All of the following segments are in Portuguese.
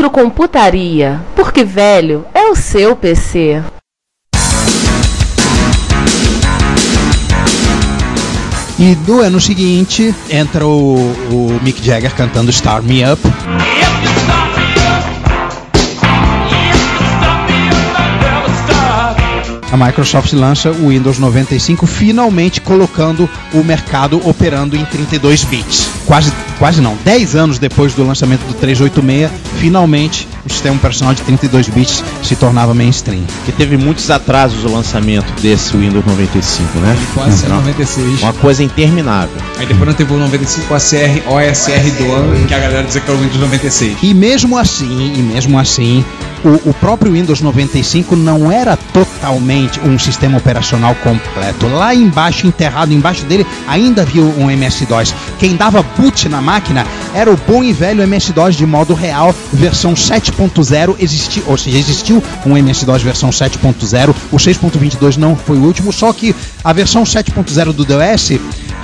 Retrocomputaria, porque velho é o seu PC. E no ano seguinte entra o, o Mick Jagger cantando Start Me Up. A Microsoft lança o Windows 95, finalmente colocando o mercado operando em 32 bits. Quase, quase não, 10 anos depois do lançamento do 386, finalmente o sistema operacional de 32 bits se tornava mainstream. Que teve muitos atrasos o lançamento desse Windows 95, né? Quase saiu 96. Uma coisa interminável. Aí depois não teve o 95 OSR, OSR do ano, que a galera dizia que era o Windows 96. E mesmo assim, e mesmo assim, o, o próprio Windows 95 não era totalmente um sistema operacional completo. Lá embaixo, enterrado embaixo dele, ainda havia um MS-DOS. Quem dava boot na máquina era o bom e velho MS-DOS de modo real, versão 7.0. Existiu, ou seja, existiu um MS-DOS versão 7.0. O 6.22 não foi o último, só que a versão 7.0 do DOS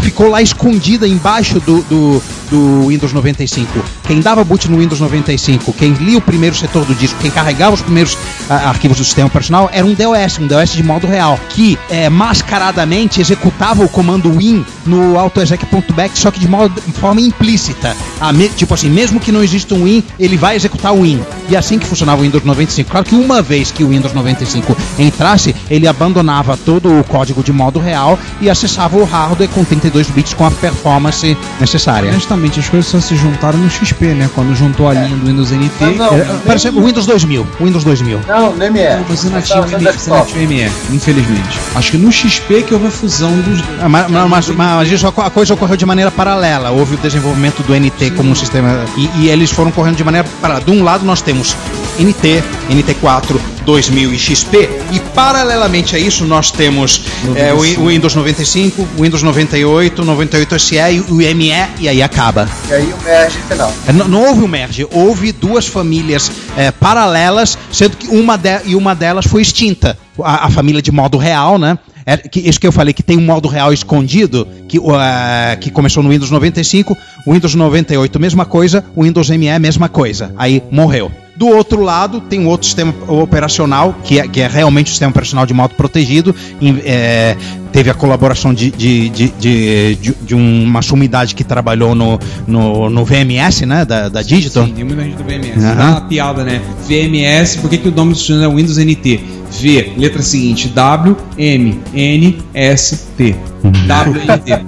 ficou lá escondida embaixo do, do, do Windows 95. Quem dava boot no Windows 95, quem lia o primeiro setor do disco, quem carregava os primeiros ah, arquivos do sistema operacional era um DOS, um DOS de modo real, que é, mascaradamente executava o comando win no autoexec.back, só que de, modo, de forma implícita. Me- tipo assim, mesmo que não exista um win, ele vai executar o win. E assim que funcionava o Windows 95. Claro que uma vez que o Windows 95 entrasse, ele abandonava todo o código de modo real e acessava o hardware com 32 bits com a performance necessária. Honestamente, as coisas só se juntaram no XP, né? Quando juntou a linha do Windows NT. Não, não. É, o Windows 2000. o Windows 2000. Não, nem me é. Não, você não tinha o ME, infelizmente. Acho que no XP que houve a fusão dos. Ah, Mas, mas, mas, mas a coisa ocorreu de maneira paralela. Houve o desenvolvimento do NT como um sistema. E, e eles foram correndo de maneira paralela. De um lado nós temos NT, NT4, 2000 e XP. E paralelamente a isso nós temos é, o, o Windows 95, o Windows 98, 98 SE e o ME. E aí acaba. E aí o merge final. É, Não, não houve o merge, houve duas famílias é, paralelas, sendo que uma, de- e uma delas foi extinta. A, a família de modo real, né? É, que, isso que eu falei, que tem um modo real escondido, que, é, que começou no Windows 95, o Windows 98, mesma coisa, o Windows ME, mesma coisa. Aí morreu. Do outro lado, tem um outro sistema operacional, que é, que é realmente o sistema operacional de modo protegido. em- é, teve a colaboração de, de, de, de, de- uma sumidade que trabalhou no, no, no VMS, né? Da, da Digital. Sim, tem muita gente do VMS. Dá uma piada, né? VMS, por que, que o nome do sistema é Windows NT? V, letra seguinte, W, M, N, S, T. WNT.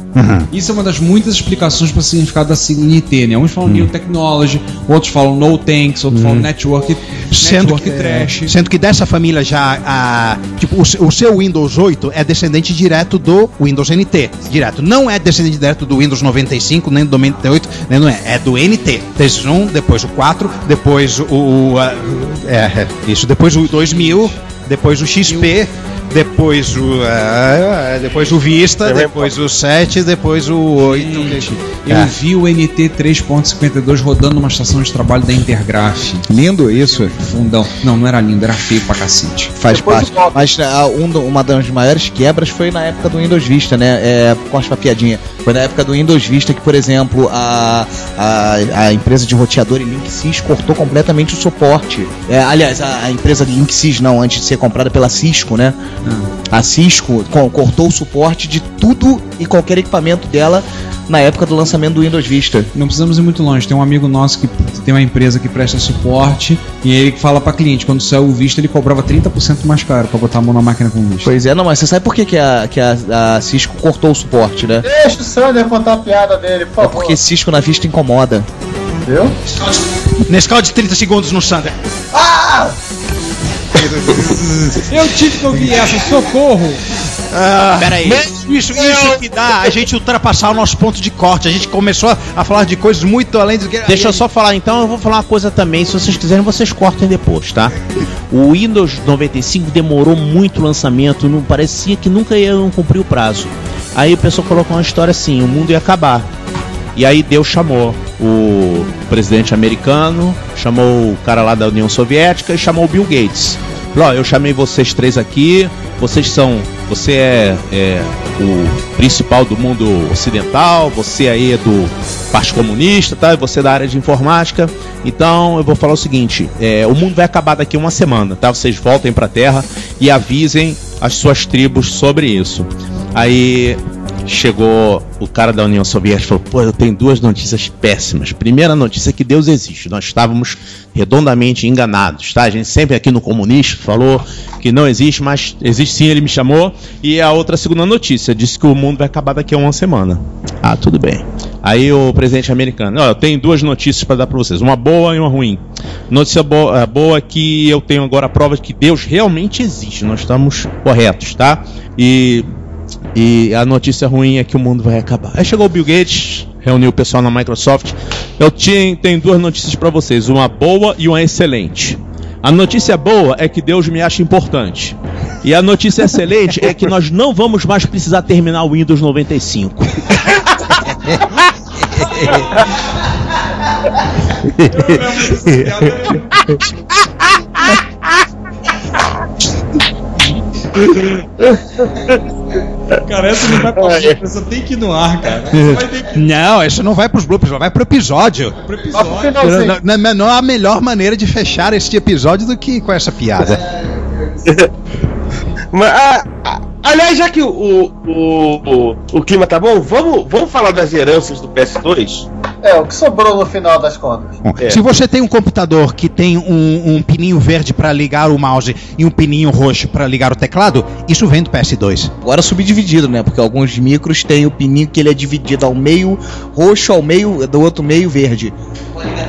Isso é uma das muitas explicações para o significado da sigla NT, né? Uns falam New Technology, outros falam No Thanks, outros falam Network, Sendo network que, Trash. sendo que dessa família já, a, tipo, o, o seu Windows 8 é descendente direto do Windows NT. Direto. Não é descendente direto do Windows 95, nem do 98, nem não é. É do NT. Desde um, depois o 4, depois o. o, a- é, é, isso, depois o 2000, depois o XP. Depois o. é, depois o Vista, depois o 7, depois o 8. Gente, eu É. vi o NT 3.52 rodando numa estação de trabalho da Intergraph. Lindo isso. Fundão. Não, não era lindo, era feio pra cacete. Faz Depois parte. Mas ah, um uma das maiores quebras foi na época do Windows Vista, né? É, com as papiadinhas. Foi na época do Windows Vista que, por exemplo, a, a, a empresa de roteador Linksys cortou completamente o suporte. É, aliás, a, a empresa Linksys, não, antes de ser comprada pela Cisco, né? A Cisco co- cortou o suporte de tudo e qualquer equipamento dela na época do lançamento do Windows Vista. Não precisamos ir muito longe. Tem um amigo nosso que tem uma empresa que presta suporte e ele fala pra cliente, quando saiu o Vista, ele cobrava 30% mais caro pra botar a mão na máquina com o Vista. Pois é, não, mas você sabe por que, que, a, que a, a Cisco cortou o suporte, né? Deixa o Sander contar a piada dele, por É favor. porque Cisco na Vista incomoda. Viu? Nescau de 30 segundos no Sander. Eu tive que ouvir essa, socorro! Peraí. Isso, isso que dá a gente ultrapassar o nosso ponto de corte. A gente começou a, a falar de coisas muito além do que. Deixa eu só falar então, eu vou falar uma coisa também, se vocês quiserem vocês cortem depois, tá? O Windows 95 demorou muito o lançamento, não parecia que nunca ia cumprir o prazo. Aí o pessoal colocou uma história assim, o mundo ia acabar. E aí Deus chamou o presidente americano, chamou o cara lá da União Soviética e chamou o Bill Gates. Ó, eu chamei vocês três aqui, vocês são. Você é, é o principal do mundo ocidental, você aí é do Partido Comunista, tá? E você é da área de informática. Então eu vou falar o seguinte: é, o mundo vai acabar daqui uma semana, tá? Vocês voltem pra Terra e avisem as suas tribos sobre isso. Aí chegou o cara da União Soviética e falou: Pô, eu tenho duas notícias péssimas. Primeira notícia é que Deus existe. Nós estávamos redondamente enganados, tá? A gente sempre aqui no comunista falou que não existe, mas existe sim, ele me chamou. E a outra segunda notícia disse que o mundo vai acabar daqui a uma semana. Ah, tudo bem. Aí o presidente americano, eu tenho duas notícias para dar para vocês, uma boa e uma ruim. Notícia boa, boa é que eu tenho agora a prova de que Deus realmente existe. Nós estamos corretos, tá? E e a notícia ruim é que o mundo vai acabar. Aí chegou o Bill Gates, reuniu o pessoal na Microsoft. Eu tinha, tenho duas notícias para vocês, uma boa e uma excelente. A notícia boa é que Deus me acha importante. E a notícia excelente é que nós não vamos mais precisar terminar o Windows 95. Cara, essa não vai pra frente, essa tem que ir no ar, cara. Essa vai ter que Não, isso não vai pros bloopers, vai pro episódio. pro episódio. Não, não, não há a melhor maneira de fechar este episódio do que com essa piada. Mas, ah, ah, aliás, já que o, o, o, o clima tá bom, vamos, vamos falar das heranças do PS2? É, o que sobrou no final das contas. Bom, É. Se você tem um computador que tem um, um pininho verde para ligar o mouse e um pininho roxo para ligar o teclado, isso vem do PS2. Agora subdividido, né? Porque alguns micros têm o pininho que ele é dividido ao meio roxo, ao meio do outro meio verde.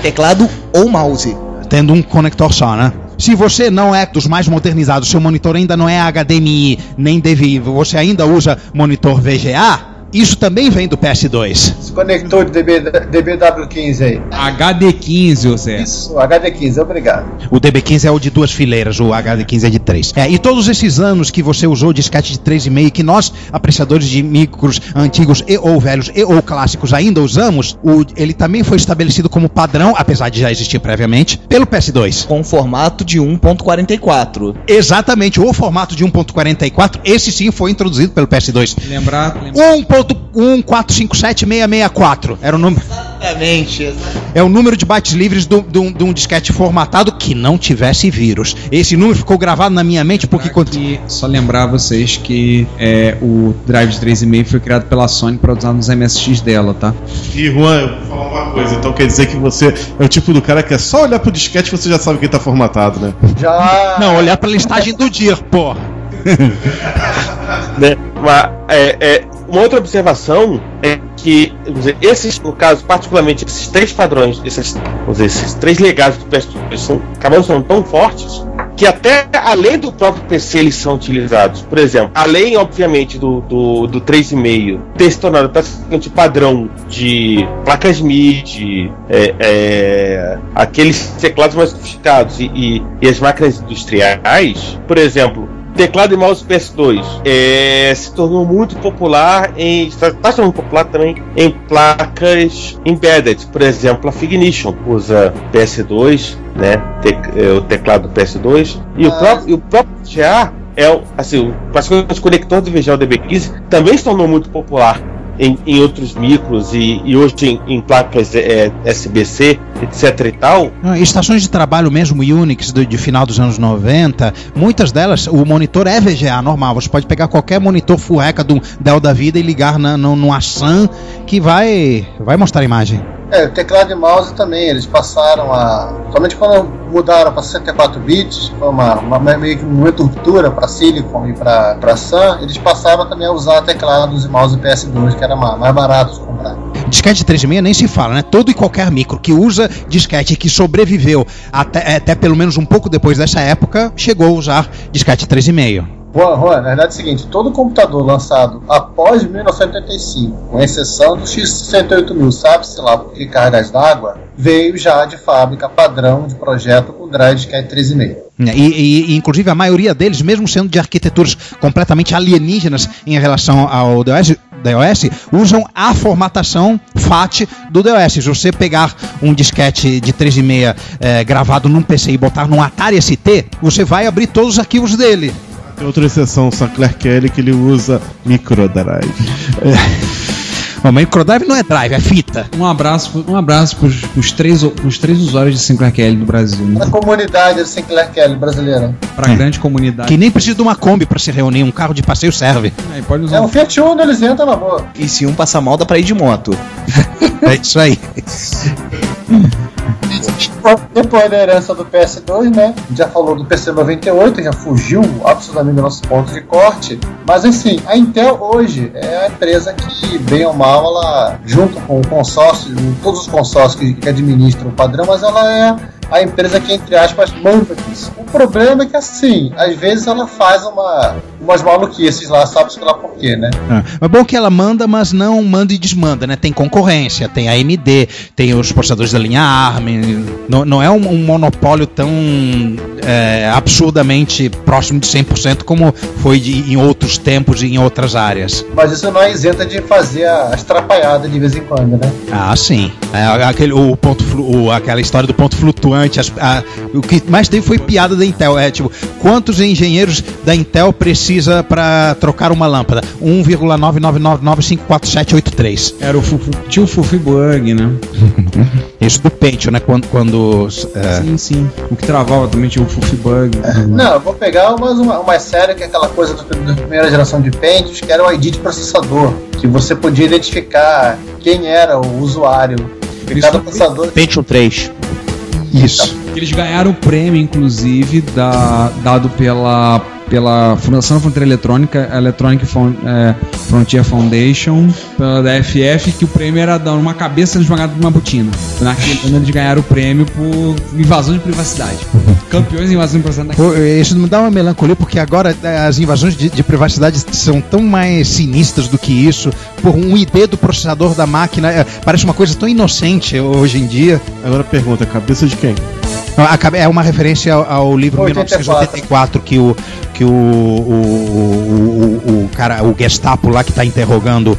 Teclado ou mouse. Tendo um conector só, né? Se você não é dos mais modernizados, seu monitor ainda não é HDMI, nem DVI, você ainda usa monitor VGA, isso também vem do PS2. Esse conector de DB, DBW15 aí. HD15, ô Zé. Isso, HD15, obrigado. O DB15 é o de duas fileiras, o HD15 é de três. É, e todos esses anos que você usou disquete de 3,5, que nós, apreciadores de micros antigos e ou velhos e ou clássicos, ainda usamos, o- ele também foi estabelecido como padrão, apesar de já existir previamente, pelo PS2. Com formato de 1.44. Exatamente, o formato de 1.44, esse sim foi introduzido pelo PS2. Lembrar, lembrar 1.1457664 era o número. Exatamente. É o número de bytes livres do- de um- disquete formatado que não tivesse vírus. Esse número ficou gravado na minha mente porque quando. E só lembrar vocês que é, o Drive de 3,5 foi criado pela Sony para usar nos MSX dela, tá? E Juan, eu vou falar uma coisa, então quer dizer que você é o tipo do cara que é só olhar pro disquete e você já sabe que tá formatado, né? Já. Não, olhar pra listagem do dia, pô. né? Uma, é, é, uma outra observação é que, dizer, esses, no caso, particularmente esses três padrões, esses, dizer, esses três legados do PS2 são, acabaram sendo tão fortes que até além do próprio PC eles são utilizados. Por exemplo, além, obviamente, do, do, do 3,5 ter se tornado praticamente padrão de placas MIDI, é, é, aqueles teclados mais sofisticados e, e, e as máquinas industriais, por exemplo, teclado e mouse PS2 é, se tornou muito popular em está tá se tornando popular também em placas embedded. Por exemplo a Fignition usa PS2 né? Tec- é, o teclado do PS2 e o Ah. próprio e o próprio VGA é o assim o praticamente o conector do VGA o DB15 também se tornou muito popular em, em outros micros e, e hoje em, em placas é, SBC, etc e tal. Estações de trabalho mesmo Unix do, de final dos anos 90, muitas delas, o monitor é VGA normal. Você pode pegar qualquer monitor furreca do Dell da vida e ligar na, no, no Assan que vai, vai mostrar a imagem. É, o teclado e mouse também, eles passaram a. Somente quando mudaram para 64 bits, foi uma, uma meio que uma ruptura para Silicon e para Sun, eles passaram também a usar teclados e mouse PS2, que era mais, mais barato de comprar. Disquete 3.6 nem se fala, né? Todo e qualquer micro que usa disquete que sobreviveu até, até pelo menos um pouco depois dessa época, chegou a usar disquete 3.5. Juan, Juan, na verdade é o seguinte, todo computador lançado após 1985, com exceção do X68000, sabe-se lá por que cargas d'água, veio já de fábrica padrão de projeto com drive disquete 3.5. E, e, e, inclusive a maioria deles, mesmo sendo de arquiteturas completamente alienígenas em relação ao DOS, DOS, usam a formatação FAT do DOS. Se você pegar um disquete de 3,5 é, gravado num PC e botar num Atari ST, você vai abrir todos os arquivos dele. Tem outra exceção, o Sinclair Kelly, que ele usa microdrive. O microdrive não é drive, é fita. Um abraço, um abraço pros, pros, três, pros três usuários de Sinclair Kelly do Brasil. Né? A comunidade do Sinclair Kelly brasileira. Pra grande comunidade. Que nem precisa de uma Kombi pra se reunir, um carro de passeio serve. É, pode usar É um Fiat Uno, eles entram na boa. E se um passar mal, dá pra ir de moto. É isso aí. Depois da herança do PS2, né? Já falou do PC 98, já fugiu absolutamente do nosso ponto de corte. Mas assim, a Intel hoje é a empresa que, bem ou mal, ela, junto com o consórcio, todos os consórcios que, que administram o padrão, mas ela é a empresa que, entre aspas, manda isso. O problema é que, assim, às vezes ela faz uma, umas maluquices lá, sabe-se lá por quê, né? Ah, é bom que ela manda, mas não manda e desmanda, né? Tem concorrência, tem a AMD, tem os processadores da linha ARM. Não, não é um, um monopólio tão é, absurdamente próximo de 100% como foi de, em outros tempos e em outras áreas. Mas isso não é isenta de fazer as trapalhadas de vez em quando, né? Ah, sim. É, aquele, o ponto, o- aquela história do ponto flutuante. as- a- o que mais teve foi piada da Intel. É tipo, quantos engenheiros da Intel precisa para trocar uma lâmpada? 1,999954783. Era o Fufu, tinha o Fufi Bug, né? Isso do Pentium, né? Quando. quando é, Sim, sim. O que travava também tinha o Fufi Bug. Não, eu vou pegar mais uma, uma série que é aquela coisa do- da primeira geração de Pentiums, que era o ID de processador, que você podia identificar quem era o usuário. E cada processador. Pentium 3. isso. Eles ganharam o prêmio, inclusive, da, dado pela, pela Fundação Fronteira Eletrônica, Electronic é, Frontier Foundation, pela DFF, que o prêmio era dar uma cabeça esmagada de uma botina. Naquele ano eles ganharam o prêmio por invasão de privacidade. Campeões em invasão de privacidade. Pô, Isso me dá uma melancolia, porque agora eh, as invasões de, de privacidade são tão mais sinistras do que isso. Por um ID do processador da máquina eh, parece uma coisa tão inocente hoje em dia. Agora pergunta, cabeça de quem? É uma referência ao, ao livro 84. 1984 que o que o, o, o, o- o cara, o Gestapo lá que está interrogando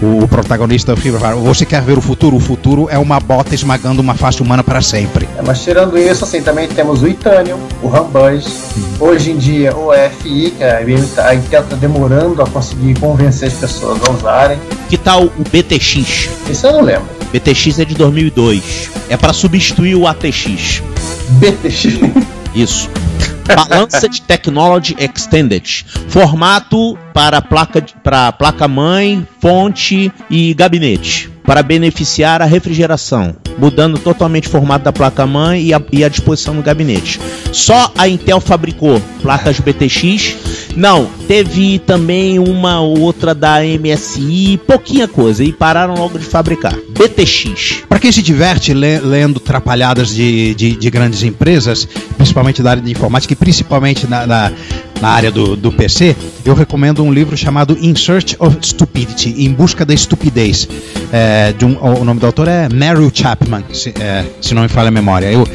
o, protagonista do filme, fala, você quer ver o futuro? O futuro é uma bota esmagando uma face humana para sempre. É, mas tirando isso, assim, também temos o Itanium, o Rambus, hoje em dia o EFI, que a IBM tá- está demorando a conseguir convencer as pessoas a usarem. Que tal o BTX? Isso eu não lembro. BTX é de 2002. É para substituir o ATX. BTX. Isso. Balanced Technology Extended. Formato para placa para placa mãe, fonte e gabinete. Para beneficiar a refrigeração, mudando totalmente o formato da placa mãe e a, e a disposição no gabinete. Só a Intel fabricou placas BTX. Não, teve também uma ou outra da MSI, pouquinha coisa, e pararam logo de fabricar. BTX. Para quem se diverte le- lendo trapalhadas de, de, de grandes empresas, principalmente da área de informática e principalmente na, na, na área do, do PC, eu recomendo um livro chamado In Search of Stupidity Em Busca da Estupidez. É, um- o nome do autor é Meryl Chapman, se, é, se não me falha a memória. Eu,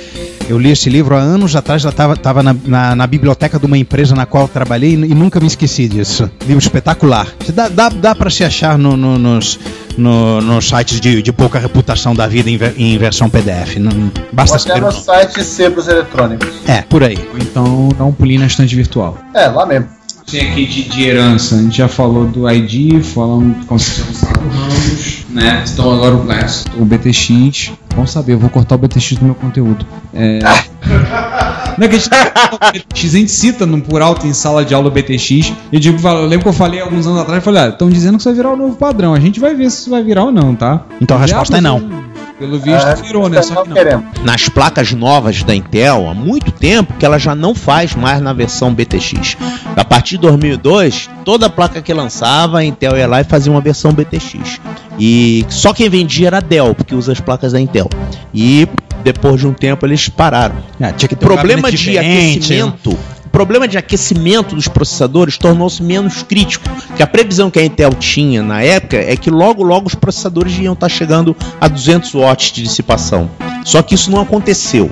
eu li esse livro há anos atrás, já estava na, na, na biblioteca de uma empresa na qual trabalhei e, e nunca me esqueci disso. Livro espetacular. Dá, dá, dá para se achar no- no- nos, no- nos sites de, de pouca reputação da vida em, em versão PDF. Não, Ou basta até saber o no nome. site Sebros Eletrônicos. É, por aí. Ou então dá um pulinho na estante virtual. É, lá mesmo. tem aqui de, de herança? A gente já falou do ID, falamos fosse o Ramos, né? Então agora o, é, o BTX. Bom saber, eu vou cortar o BTX do meu conteúdo. É... Não é que a gente, a gente cita no por alto em sala de aula o BTX. Eu, digo, eu lembro que eu falei alguns anos atrás, eu falei, ah, estão dizendo que isso vai virar o novo padrão. A gente vai ver se isso vai virar ou não, tá? Então a resposta é não. Pelo visto, É, virou, né? Só que não. nas placas novas da Intel há muito tempo que ela já não faz mais na versão BTX. A partir de 2002, toda placa que lançava, a Intel ia lá e fazia uma versão BTX. E só quem vendia era a Dell, porque usa as placas da Intel. E depois de um tempo eles pararam. É, tinha que O ter um problema gabinete de aquecimento, o problema de aquecimento dos processadores tornou-se menos crítico. Porque a previsão que a Intel tinha na época é que logo logo os processadores iam estar chegando a 200 watts de dissipação. Só que isso não aconteceu.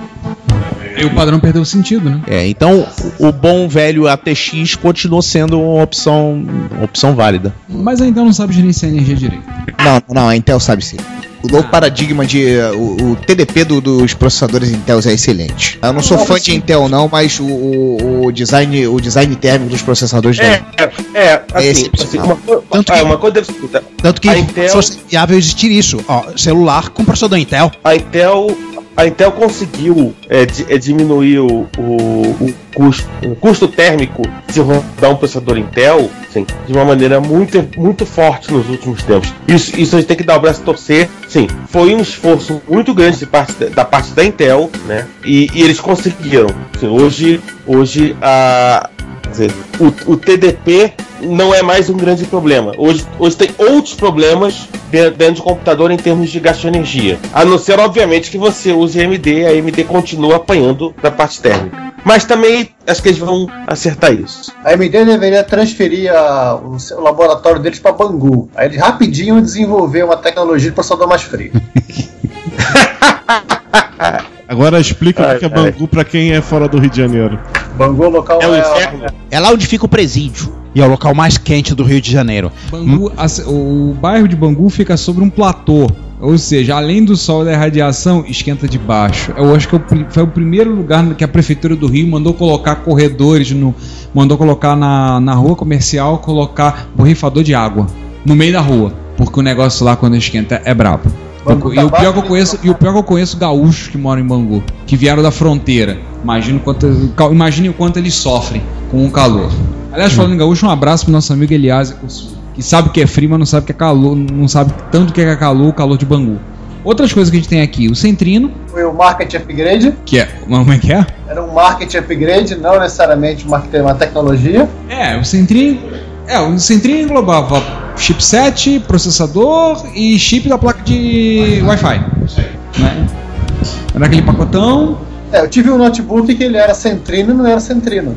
E o padrão perdeu o sentido, né? É, então o bom velho ATX continuou sendo uma opção, uma opção válida. Mas ainda não sabe gerenciar energia direito. Não, não, a Intel sabe sim. O novo paradigma de. O, o TDP do- dos processadores Intel é excelente. Eu não sou fã de Intel, não, mas o, o- o design, o design térmico dos processadores É, da é, é, assim, excepcional. assim, uma, Tanto ah, que- uma coisa deve ser. Tanto que A Intel- fosse viável existir isso. Ó, celular com processador Intel. A Intel, a Intel conseguiu é, é, diminuir o, o, o custo, o custo térmico de rodar um processador Intel de uma maneira muito, muito forte nos últimos tempos. Isso, isso a gente tem que dar o braço a torcer. Sim, foi um esforço muito grande de parte da, da parte da Intel, né? E, e eles conseguiram. Hoje, hoje a, dizer, o, o TDP não é mais um grande problema. Hoje, hoje tem outros problemas de- dentro de computador em termos de gasto de energia. A não ser, obviamente, que você use AMD, a AMD continua apanhando da parte térmica. Mas também acho que eles vão acertar isso. A AMD deveria transferir a- o, seu laboratório deles para Bangu. Aí eles rapidinho desenvolver uma tecnologia de processador mais frio. Agora explica o que é. Bangu pra quem é fora do Rio de Janeiro. Bangu local É o é, inferno. É lá onde fica o presídio. E é o local mais quente do Rio de Janeiro. Bangu, a- o bairro de Bangu fica sobre um platô. Ou seja, além do sol e da radiação, esquenta de baixo. Eu acho que é o foi o primeiro lugar que a prefeitura do Rio mandou colocar corredores no. Mandou colocar na, na rua comercial, colocar borrifador de água. No meio da rua. Porque o negócio lá quando esquenta é brabo. Bangu e tá o pior que eu conheço, e o pior que eu conheço gaúchos que moram em Bangu, que vieram da fronteira. Imagina quanto, imagine o quanto eles sofrem com o calor. Aliás, falando em gaúcho, um abraço pro nosso amigo Elias que sabe que é frio, mas não sabe que é calor, não sabe tanto que é calor, o calor de Bangu. Outras coisas que a gente tem aqui, o Centrino, Foi o market upgrade. que é. Como é que é? Era um market upgrade, não necessariamente uma, uma tecnologia. É, o Centrino. É, o Centrino englobava chipset, processador e chip da placa de Wi-Fi. Né? Era aquele pacotão. É, eu tive um notebook que ele era centrino e não era centrino.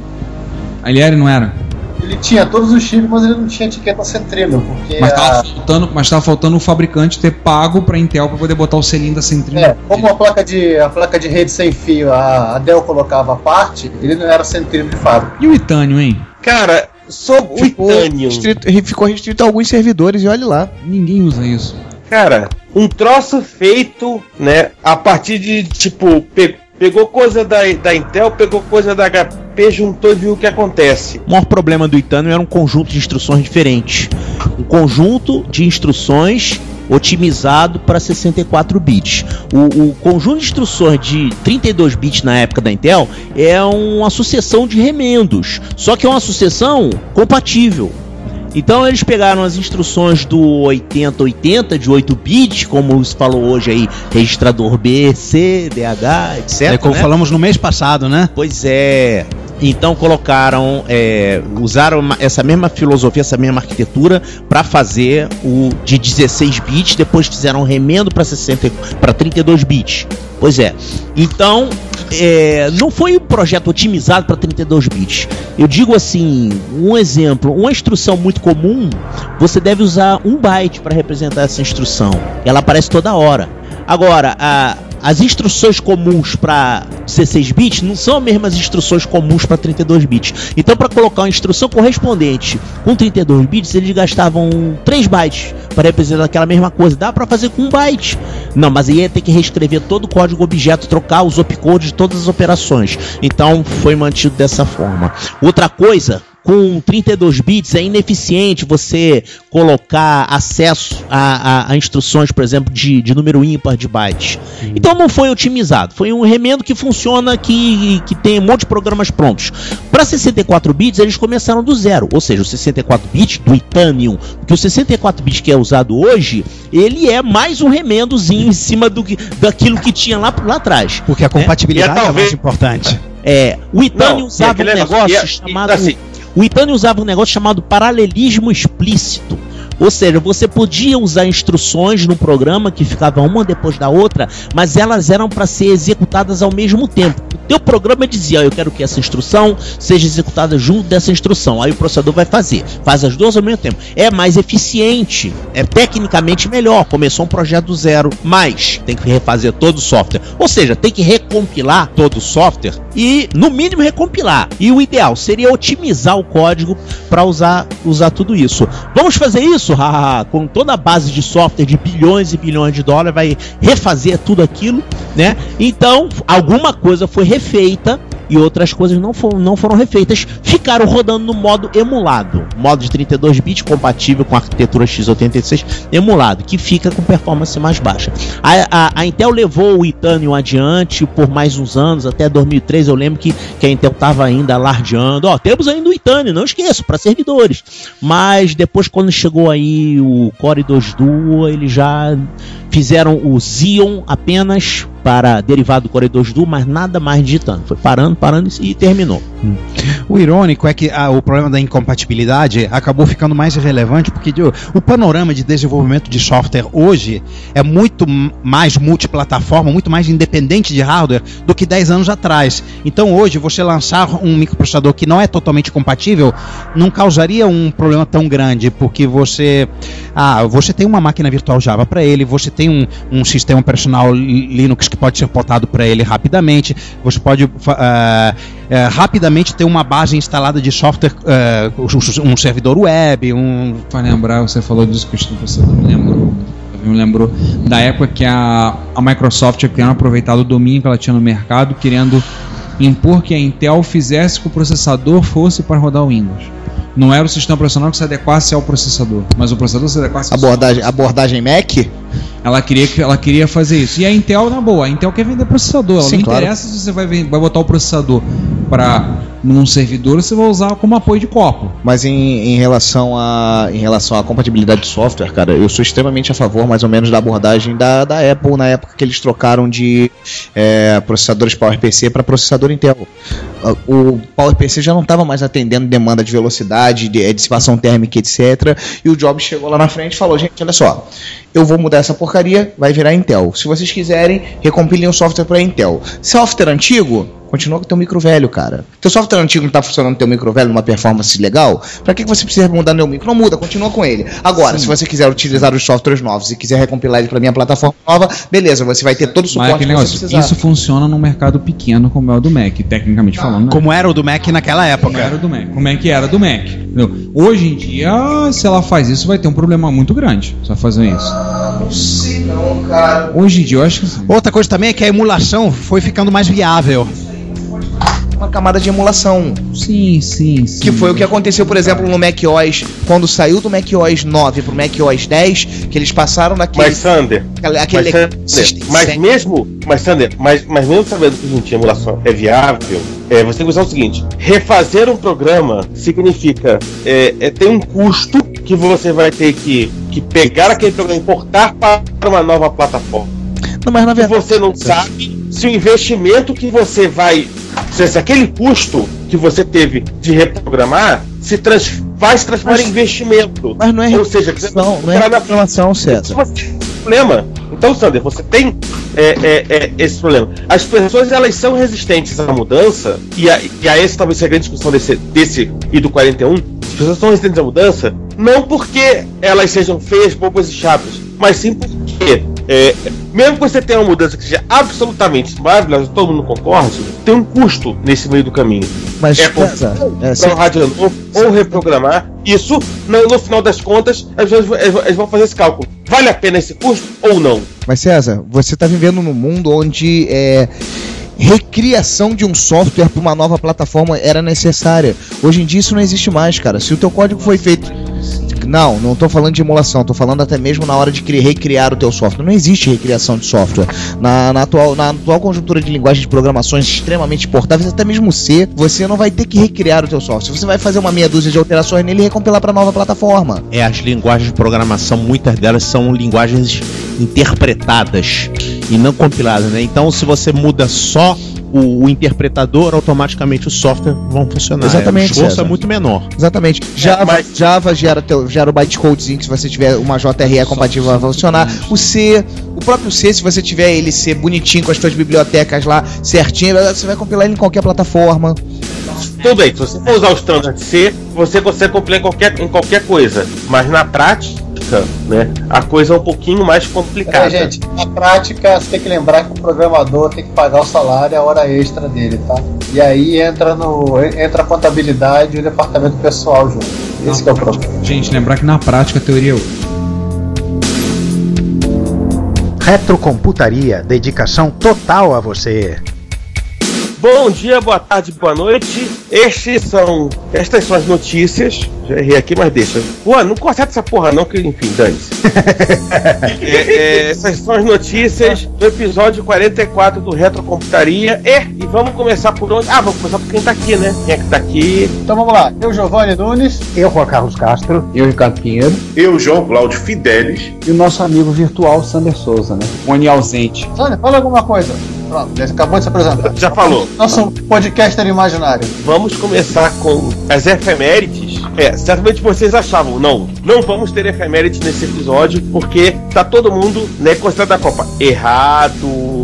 A LR não era. Ele tinha todos os chips, mas ele não tinha etiqueta centrino, porque Mas a- tava faltando, mas tava faltando o fabricante ter pago pra Intel pra poder botar o selinho da Centrino. É, como a placa de a placa de rede sem fio a, a Dell colocava à parte, ele não era centrino de fábrica. E o Itânio, hein? Cara, sobre o ficou Itanium, restrito, ficou restrito a alguns servidores e olha lá. Ninguém usa isso. cara, um troço feito, né, a partir de, tipo, pe- pegou coisa da, da Intel, pegou coisa da HP, juntou e viu o que acontece. O maior problema do Itano era um conjunto de instruções diferentes. Um conjunto de instruções otimizado para 64 bits. O, o conjunto de instruções de 32 bits na época da Intel é uma sucessão de remendos, só que é uma sucessão compatível. Então eles pegaram as instruções do 8080 de 8 bits, como se falou hoje aí, registrador B, C, DH, etc. É como né? falamos no mês passado, né? Pois é. Então colocaram, é, usaram essa mesma filosofia, essa mesma arquitetura para fazer o de 16 bits, depois fizeram um remendo para 60 para 32 bits. Pois é. Então, é, não foi um projeto otimizado para 32 bits. Eu digo assim, um exemplo, uma instrução muito comum, você deve usar um byte para representar essa instrução. Ela aparece toda hora. Agora, a- as instruções comuns para 16 bits não são as mesmas instruções comuns para 32 bits. Então, para colocar uma instrução correspondente com 32 bits, eles gastavam 3 bytes para representar aquela mesma coisa. Dá para fazer com 1 byte. Não, mas aí ia ter que reescrever todo o código objeto, trocar os opcodes de todas as operações. Então, foi mantido dessa forma. Outra coisa, com 32 bits é ineficiente você colocar acesso a, a- a instruções, por exemplo, de, de número ímpar de bytes. Então não foi otimizado, foi um remendo que funciona, que, que tem um monte de programas prontos. Para 64 bits, eles começaram do zero, ou seja, o 64 bits do Itanium, porque o 64 bits que é usado hoje, ele é mais um remendozinho em cima do que, daquilo que tinha lá, lá atrás. Porque a compatibilidade E é é, talvez- mais importante. É, o Itânio Não, usava e aquele um negócio- negócio e- e- chamado. assim- O Itânio usava um negócio chamado paralelismo explícito. Ou seja, você podia usar instruções no programa que ficavam uma depois da outra, mas elas eram para ser executadas ao mesmo tempo. O teu programa dizia, "Ó, eu quero que essa instrução seja executada junto dessa instrução. Aí o processador vai fazer, faz as duas ao mesmo tempo. É mais eficiente, é tecnicamente melhor. Começou um projeto do zero, mas tem que refazer todo o software. Ou seja, tem que recompilar todo o software e, no mínimo, recompilar. E o ideal seria otimizar o código para usar, usar tudo isso. Vamos fazer isso? Hahaha, Com toda a base de software de bilhões e bilhões de dólares, vai refazer tudo aquilo, né? Então, alguma coisa foi refeita e outras coisas não foram, não foram refeitas, ficaram rodando no modo emulado, modo de 32 bits compatível com a arquitetura x86 emulado, que fica com performance mais baixa. A, a- a Intel levou o Itanium adiante por mais uns anos, até 2003 eu lembro que, que a Intel estava ainda alardeando, ó, temos ainda o Itanium, não esqueço, para servidores. Mas depois quando chegou aí o Core 2 Duo, eles já fizeram o Xeon apenas para derivado do Core 2 Duo, mas nada mais digitando. Foi parando, parando e terminou. O irônico é que ah, o problema da incompatibilidade acabou ficando mais irrelevante porque de- o panorama de desenvolvimento de software hoje é muito mais multiplataforma, muito mais independente de hardware do que 10 anos atrás. Então hoje você lançar um microprocessador que não é totalmente compatível não causaria um problema tão grande porque você ah, você tem uma máquina virtual Java para ele, você tem um, um sistema operacional Li- Linux que pode ser portado para ele rapidamente, você pode eh, rapidamente ter uma base instalada de software, eh, um, servidor web, um Pra lembrar, você falou disso que o professor me lembrou. Me lembrou da época que a, a Microsoft tinha aproveitado o domínio que ela tinha no mercado, querendo impor que a Intel fizesse que o processador fosse para rodar o Windows. Não era o sistema operacional que se adequasse ao processador, mas o processador se adequasse ao Abordagem, abordagem Mac? Ela queria, que- ela queria fazer isso. E a Intel, na boa, a Intel quer vender processador. Ela Sim, não claro. interessa se você vai, vai botar o processador para num servidor você vai usar como apoio de copo. Mas em, em relação a em relação à compatibilidade de software, cara, eu sou extremamente a favor, mais ou menos, da abordagem da, da Apple na época que eles trocaram de é, processadores PowerPC para processador Intel. O PowerPC já não estava mais atendendo demanda de velocidade, de, eh, dissipação térmica, etc. E o Jobs chegou lá na frente e falou: gente, olha só, eu vou mudar essa porcaria, vai virar Intel. Se vocês quiserem, recompilem o software para Intel. Software antigo, Continua com o teu micro velho, cara. Teu software antigo não tá funcionando no teu micro velho numa performance legal? Pra que que você precisa mudar meu micro? Não muda, continua com ele. Agora, se você quiser utilizar os softwares novos e quiser recompilar ele pra minha plataforma nova, beleza, você vai ter todo o Mas é suporte aquele que você negócio, precisar. isso funciona num mercado pequeno como é o do Mac, tecnicamente falando. Né? como era o do Mac naquela Como época. era do Mac. Como é que era do Mac. entendeu? Hoje em dia, se ela faz isso, vai ter um problema muito grande. Ela fazer isso. Não sei não, cara. Hoje em dia, eu acho que Outra coisa também é que a emulação foi ficando mais viável. Uma camada de emulação. Sim, sim, sim. Que foi o que aconteceu, por exemplo, no Mac OS, quando saiu do Mac OS 9 pro Mac OS 10, que eles passaram naquele. Mas, Sander, aquele, mas, Sander, mas mesmo, mas, Sander, mas, mas mesmo sabendo que hoje em dia a emulação é viável, é, você tem que pensar o seguinte: refazer um programa significa é, é, ter um custo que você vai ter que, que pegar aquele programa e importar para uma nova plataforma. Não, mas na E verdade. você não sabe se o investimento que você vai. Se, aquele custo que você teve de reprogramar se trans, vai se transformar em investimento. Mas não é Ou seja, você reclamação, não é reclamação, César. problema. Então, Sander, você tem é, é, é, esse problema. As pessoas elas são resistentes à mudança, e a, e a essa talvez seja a grande discussão desse, desse e do 41. As pessoas são resistentes à mudança, não porque elas sejam feias, bobas e chatas, mas sim porque, é, mesmo que você tenha uma mudança que seja absolutamente maravilhosa, todo mundo concorde, tem um custo nesse meio do caminho. Mas, É César, é, um rádio novo ou reprogramar. Isso, no, no final das contas, as pessoas vão fazer esse cálculo. Vale a pena esse custo ou não? Mas César, você está vivendo num mundo onde é, recriação de um software para uma nova plataforma era necessária. Hoje em dia isso não existe mais, cara. Se o teu código foi feito não, não estou falando de emulação, estou falando até mesmo na hora de criar, recriar o teu software. Não existe recriação de software. Na, na, atual, na atual conjuntura de linguagens de programações extremamente portáveis, até mesmo C, você não vai ter que recriar o teu software. Você vai fazer uma meia dúzia de alterações nele e recompilar para nova plataforma. É, as linguagens de programação, muitas delas são linguagens interpretadas e não compiladas, né? Então, se você muda só o, o interpretador, automaticamente os softwares vão funcionar. Exatamente, O esforço César. é muito menor. Exatamente. Java, Java gera, teu, gera o bytecodezinho que se você tiver uma JRE compatível vai funcionar. O C, o próprio C, se você tiver ele ser bonitinho com as suas bibliotecas lá certinho, você vai compilar ele em qualquer plataforma. Tudo bem, se você for usar o standard C, você consegue compilar em qualquer, em qualquer coisa. Mas na prática, né, a coisa é um pouquinho mais complicada. É, gente, na prática você tem que lembrar que o programador tem que pagar o salário e a hora extra dele, tá? E aí entra no entra a contabilidade e o departamento pessoal junto. Esse que é o problema. Gente, lembrar que na prática a teoria é outra. Retrocomputaria, dedicação total a você. Bom dia, boa tarde, boa noite. Estes são. Estas são as notícias. Já errei aqui, mas deixa. Pô, não conserta essa porra não, que enfim, dane-se. É, é, essas são as notícias do episódio 44 do Retrocomputaria. E, e vamos começar por onde? Ah, vamos começar por quem tá aqui, né? Quem é que tá aqui? Então vamos lá. Eu, Giovanni Nunes. Eu, Juan Carlos Castro. Eu, Ricardo Pinheiro. Eu, João Cláudio Fidelis. E o nosso amigo virtual, Sander Souza, né? One ausente. Sônia, fala alguma coisa. Pronto, já acabou de se apresentar. Já falou. Nosso podcaster imaginário. Vamos começar com as efemérides. É, certamente vocês achavam, não, não vamos ter efemérides nesse episódio, porque tá todo mundo, né, considerado a Copa. Errado.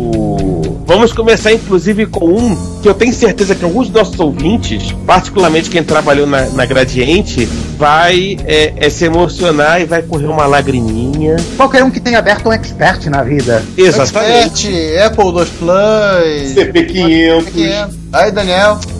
Vamos começar, inclusive, com um que eu tenho certeza que alguns dos nossos ouvintes, particularmente quem trabalhou na, na Gradiente, vai é, é, se emocionar e vai correr uma lagriminha. Qualquer um que tenha aberto um expert na vida. Exatamente. Expert, Apple II Plus. CP500. Aí, Daniel.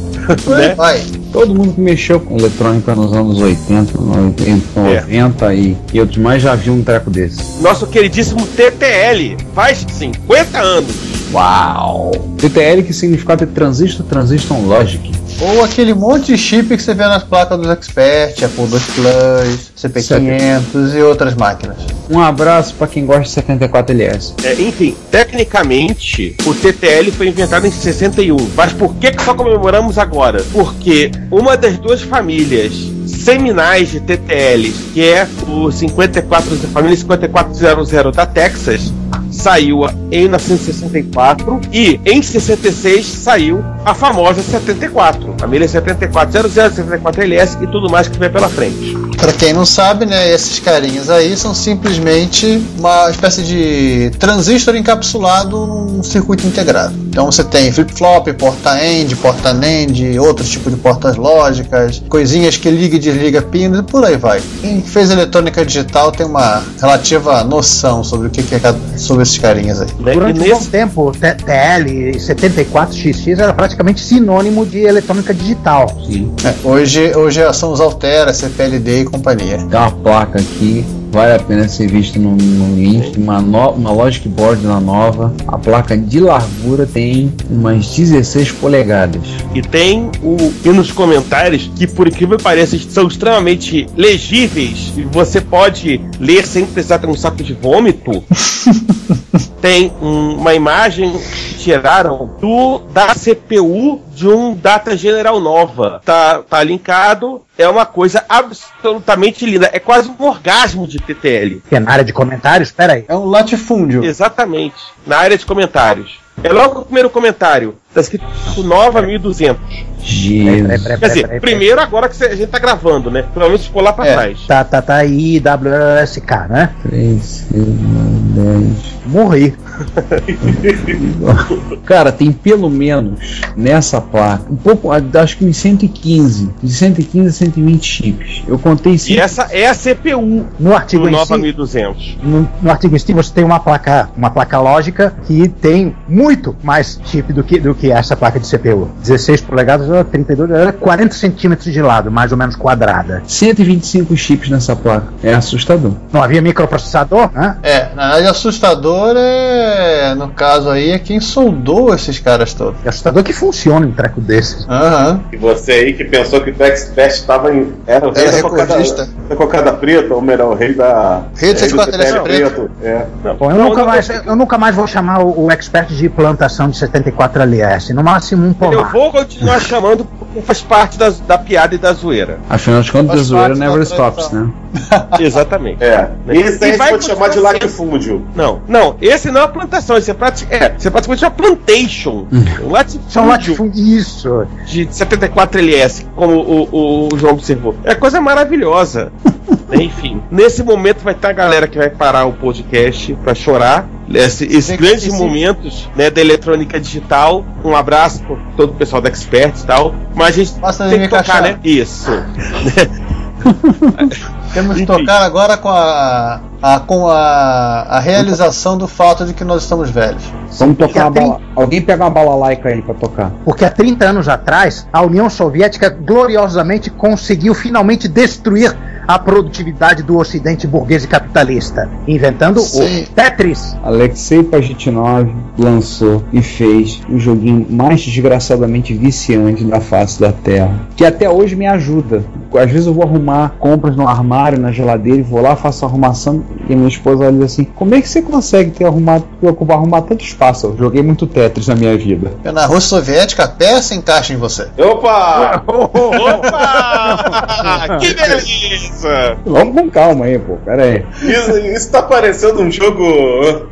Né? Vai. Todo mundo que mexeu com eletrônica nos anos 80, 90, 90 e, e outros mais já viu um treco desse. Nosso queridíssimo TTL faz 50 anos. Uau! TTL que significa transistor, transistor logic. Ou aquele monte de chip que você vê nas placas dos Expert, Apple II Plus, CP500 e outras máquinas. Um abraço para quem gosta de 74LS. É, enfim, tecnicamente, o TTL foi inventado em 61. Mas por que, que só comemoramos agora? Porque uma das duas famílias seminais de TTLs, que é o 54, a família 5400 da Texas, saiu em 1964 e em 66 saiu a famosa 74, família 7400, 74LS e tudo mais que vem pela frente. Pra quem não sabe, né, esses carinhas aí são simplesmente uma espécie de transistor encapsulado num circuito integrado. Então você tem flip-flop, porta-end, porta-NAND, outros tipos de portas lógicas, coisinhas que liga e desliga pinos e por aí vai. Quem fez eletrônica digital tem uma relativa noção sobre o que é sobre carinhas aí. Durante um bom tempo, TL 74XX era praticamente sinônimo de eletrônica digital. Sim. É, hoje, hoje são os Altera, CPLD e companhia. Tem uma placa aqui, vale a pena ser vista no, no link. Uma, no, uma Logic Board na nova. A placa de largura tem umas 16 polegadas. E tem o e nos comentários que, por incrível que pareça, são extremamente legíveis e você pode ler sem precisar ter um saco de vômito. tem um- uma imagem que tiraram do da CPU de um Data General Nova. Tá, tá linkado. É uma coisa absolutamente linda. É quase um orgasmo de TTL. Que é na área de comentários, espera aí. É um latifúndio. Exatamente. Na área de comentários. É logo o primeiro comentário. Tá escrito Nova 1200. Jesus. Quer dizer, primeiro agora que a gente tá gravando, né? Provavelmente ficou lá pra É. trás. Tá, tá, tá aí, WSK, né? 3, 6, 10. Morri. Cara, tem pelo menos nessa placa, um pouco, acho que uns 115, de 115 a 120 chips. Eu contei E cinco. essa é a CPU No artigo do Nova si, 1200. no, no artigo em si você tem uma placa, uma placa lógica que tem muito mais chip do que, do que essa placa de CPU. 16 polegadas, ela 32, ela é 40 centímetros de lado, mais ou menos quadrada. 125 chips nessa placa. É assustador. Não havia microprocessador, né? É, na verdade, assustador é. No caso aí, é quem soldou esses caras todos. É assustador que funciona um treco desses. Aham. E você aí que pensou que o Expert estava em. Era o rei Era da cocada, da cocada preta, ou melhor, o rei da. Rei do rei 64 CPF preto. É. Bom, eu, nunca mais, eu nunca mais vou chamar o, o expert de plantação de 74 LS. No máximo um Eu pomar. vou continuar chamando porque faz parte das- da piada e da zoeira. Afinal de contas, a zoeira never stops, né? Exatamente. É. Né? Esse aí a E gente vai pode chamar de latifúndio. Não, não, esse não é uma plantação, esse é, prati é, esse é praticamente uma plantation. Um latifúndio São. Isso. de 74 LS, como o, o João observou. É coisa maravilhosa. Enfim, nesse momento vai ter a galera que vai parar o podcast pra chorar. Esse- esses Sim, grandes momentos né, da eletrônica digital. Um abraço por todo o pessoal da Expert e tal. Mas a gente Basta tem que tocar, né? Isso. Temos que tocar agora com a, a- com a, a realização do fato de que nós estamos velhos. Vamos tocar uma tem- bala. Alguém pega uma bala laica aí pra tocar. Porque há 30 anos atrás, a União Soviética gloriosamente conseguiu finalmente destruir a produtividade do ocidente burguês e capitalista, inventando Sim. o Tetris. Alexei Pajitnov lançou e fez o joguinho mais desgraçadamente viciante da face da Terra, que até hoje me ajuda. Às vezes eu vou arrumar compras no armário, na geladeira, e vou lá, faço a arrumação, e a minha esposa olha e diz assim: Como é que você consegue ter arrumado, eu vou arrumar tanto espaço? Eu joguei muito Tetris na minha vida. Na Rússia Soviética a peça encaixa em você. Opa! Opa! que beleza! Vamos com calma aí, pô, pera aí. Isso, isso tá parecendo um jogo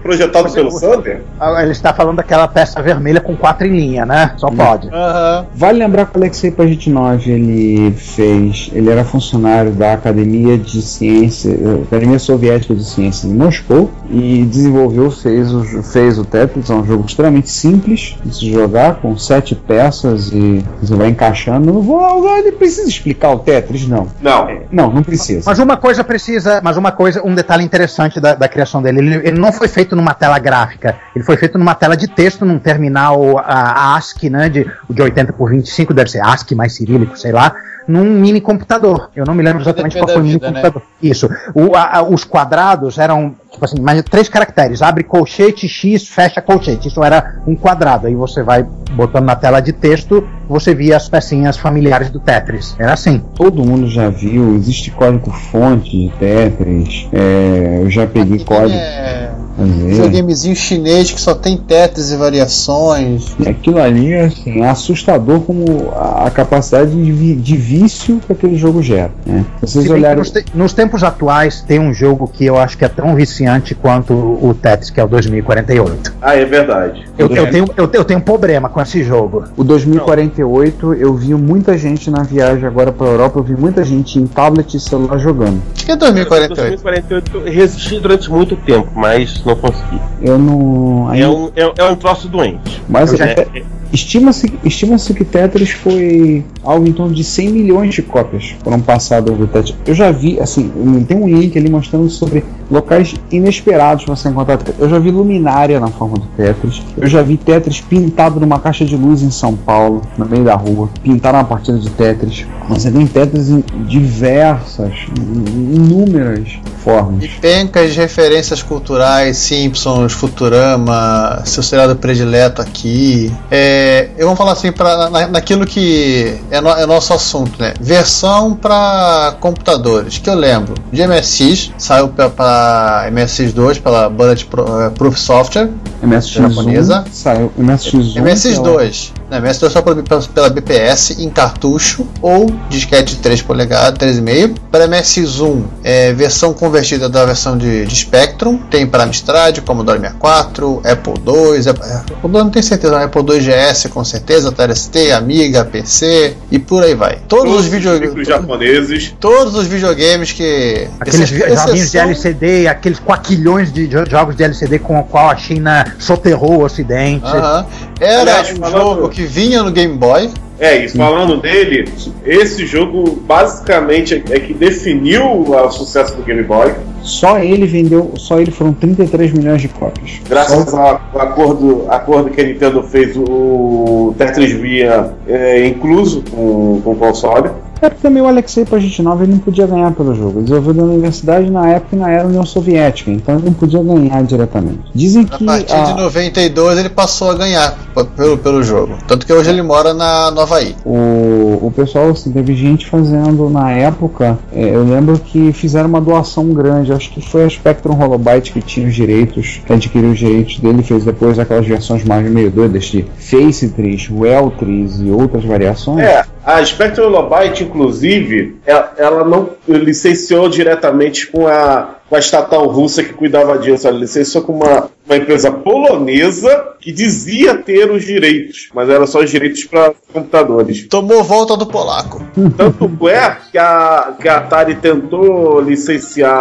projetado pelo Sander? Ah, Ele está falando daquela peça vermelha com quatro em linha, né? Só pode. Aham. Vale lembrar que o Alexei Pajitnov ele fez, ele era funcionário da Academia de Ciência, Academia Soviética de Ciências em Moscou e desenvolveu, fez o, fez o Tetris, é um jogo extremamente simples de se jogar, com sete peças e você vai encaixando. Não vou, ele precisa explicar o Tetris, não. Não. Não, não precisa. Mas uma coisa precisa, mas uma coisa, um detalhe interessante da, da criação dele, ele, ele não foi feito numa tela gráfica, ele foi feito numa tela de texto, num terminal a, ASCII, né, de, de 80 por 25, deve ser ASCII mais cirílico, sei lá, num mini computador. Eu não me lembro exatamente qual foi o mini da vida, né? computador. Isso. O, a- a- os quadrados eram, tipo assim, mais três caracteres, abre colchete, X, fecha colchete. Isso era um quadrado. Aí você vai botando na tela de texto, você via as pecinhas familiares do Tetris. Era assim. Todo mundo já viu, existe código fonte de Tetris, é, eu já peguei código. É um ver. videogamezinho chinês que só tem Tetris e variações. E aquilo ali assim, é assustador como a, a capacidade de, de vício que aquele jogo gera. Né? Vocês olharam. nos, te- nos tempos atuais tem um jogo que eu acho que é tão viciante quanto o Tetris, que é o 2048. Ah, é verdade. Eu, eu tenho, eu, eu tenho um problema com esse jogo. O 2048, eu vi muita gente na viagem agora pra Europa, eu vi muita gente em tablet e celular jogando. Acho que é 2048. 2048 eu resisti durante muito tempo, mas não consegui. Eu não. É um, é, é um troço doente. Mas É, é, estima-se estima que Tetris foi algo em torno de 100 milhões de cópias foram passadas do Tetris. Eu já vi, assim, tem um link ali mostrando sobre locais inesperados para você encontrar Tetris. Eu já vi luminária na forma do Tetris. Eu já vi Tetris pintado numa caixa de luz em São Paulo, no meio da rua. Pintaram uma partida de Tetris. Você tem Tetris em diversas, in- inúmeras formas. Pencas de referências culturais, Simpsons, Futurama, seu seriado predileto aqui. É, eu vou falar assim, pra, na, naquilo que é, no- é nosso assunto, né? Versão para computadores, que eu lembro. De MSX, saiu para MSX2 pela Bullet Pro- eh, Proof Software. MSX1 Japonesa. saiu MSX1 MSX2, né? MSX2 só pela, BPS em cartucho ou disquete de 3 polegadas, 3,5. Para MSX1, é versão convertida da versão de, de Spectrum, tem para Amstrad, Commodore 64, Apple II, Apple Apple II não tenho certeza, mas Apple II GS com certeza, TST, Amiga, PC e por aí vai. Todos, os Todos os videogames, japoneses. todos os videogames que Aqueles exce- joguinhos de exceção- LCD, aqueles quaquilhões de jo- jogos de LCD com o qual a China soterrou o Ocidente. Aham. Era Aliás, um falando- jogo que vinha no Game Boy. É, e falando dele, esse jogo basicamente é que definiu o sucesso do Game Boy. Só ele vendeu, só ele foram 33 milhões de cópias. Graças ao acordo, acordo que a Nintendo fez, o Tetris vinha é, incluso com, com o console. É porque também o Alexei Pajitnov ele não podia ganhar pelo jogo. Ele desenvolveu na universidade na época na era União Soviética, então ele não podia ganhar diretamente. Dizem que. A partir a- de 92 ele passou a ganhar pelo, pelo jogo. Tanto que hoje ele mora na Nova Havaí. O, o pessoal, assim, teve gente fazendo na época. é, eu lembro que fizeram uma doação grande. Acho que foi a Spectrum Holobyte que tinha os direitos, que adquiriu os direitos dele. Fez depois aquelas versões mais meio doidas de Face Tris, Well Tris e outras variações. É, a Spectrum Holobyte, inclusive, ela, ela não licenciou diretamente com a, com a estatal russa que cuidava disso. Ela licenciou com uma, uma empresa polonesa que dizia ter os direitos, mas era só os direitos para computadores. Tomou volta do polaco. Tanto é que a, que a Atari tentou licenciar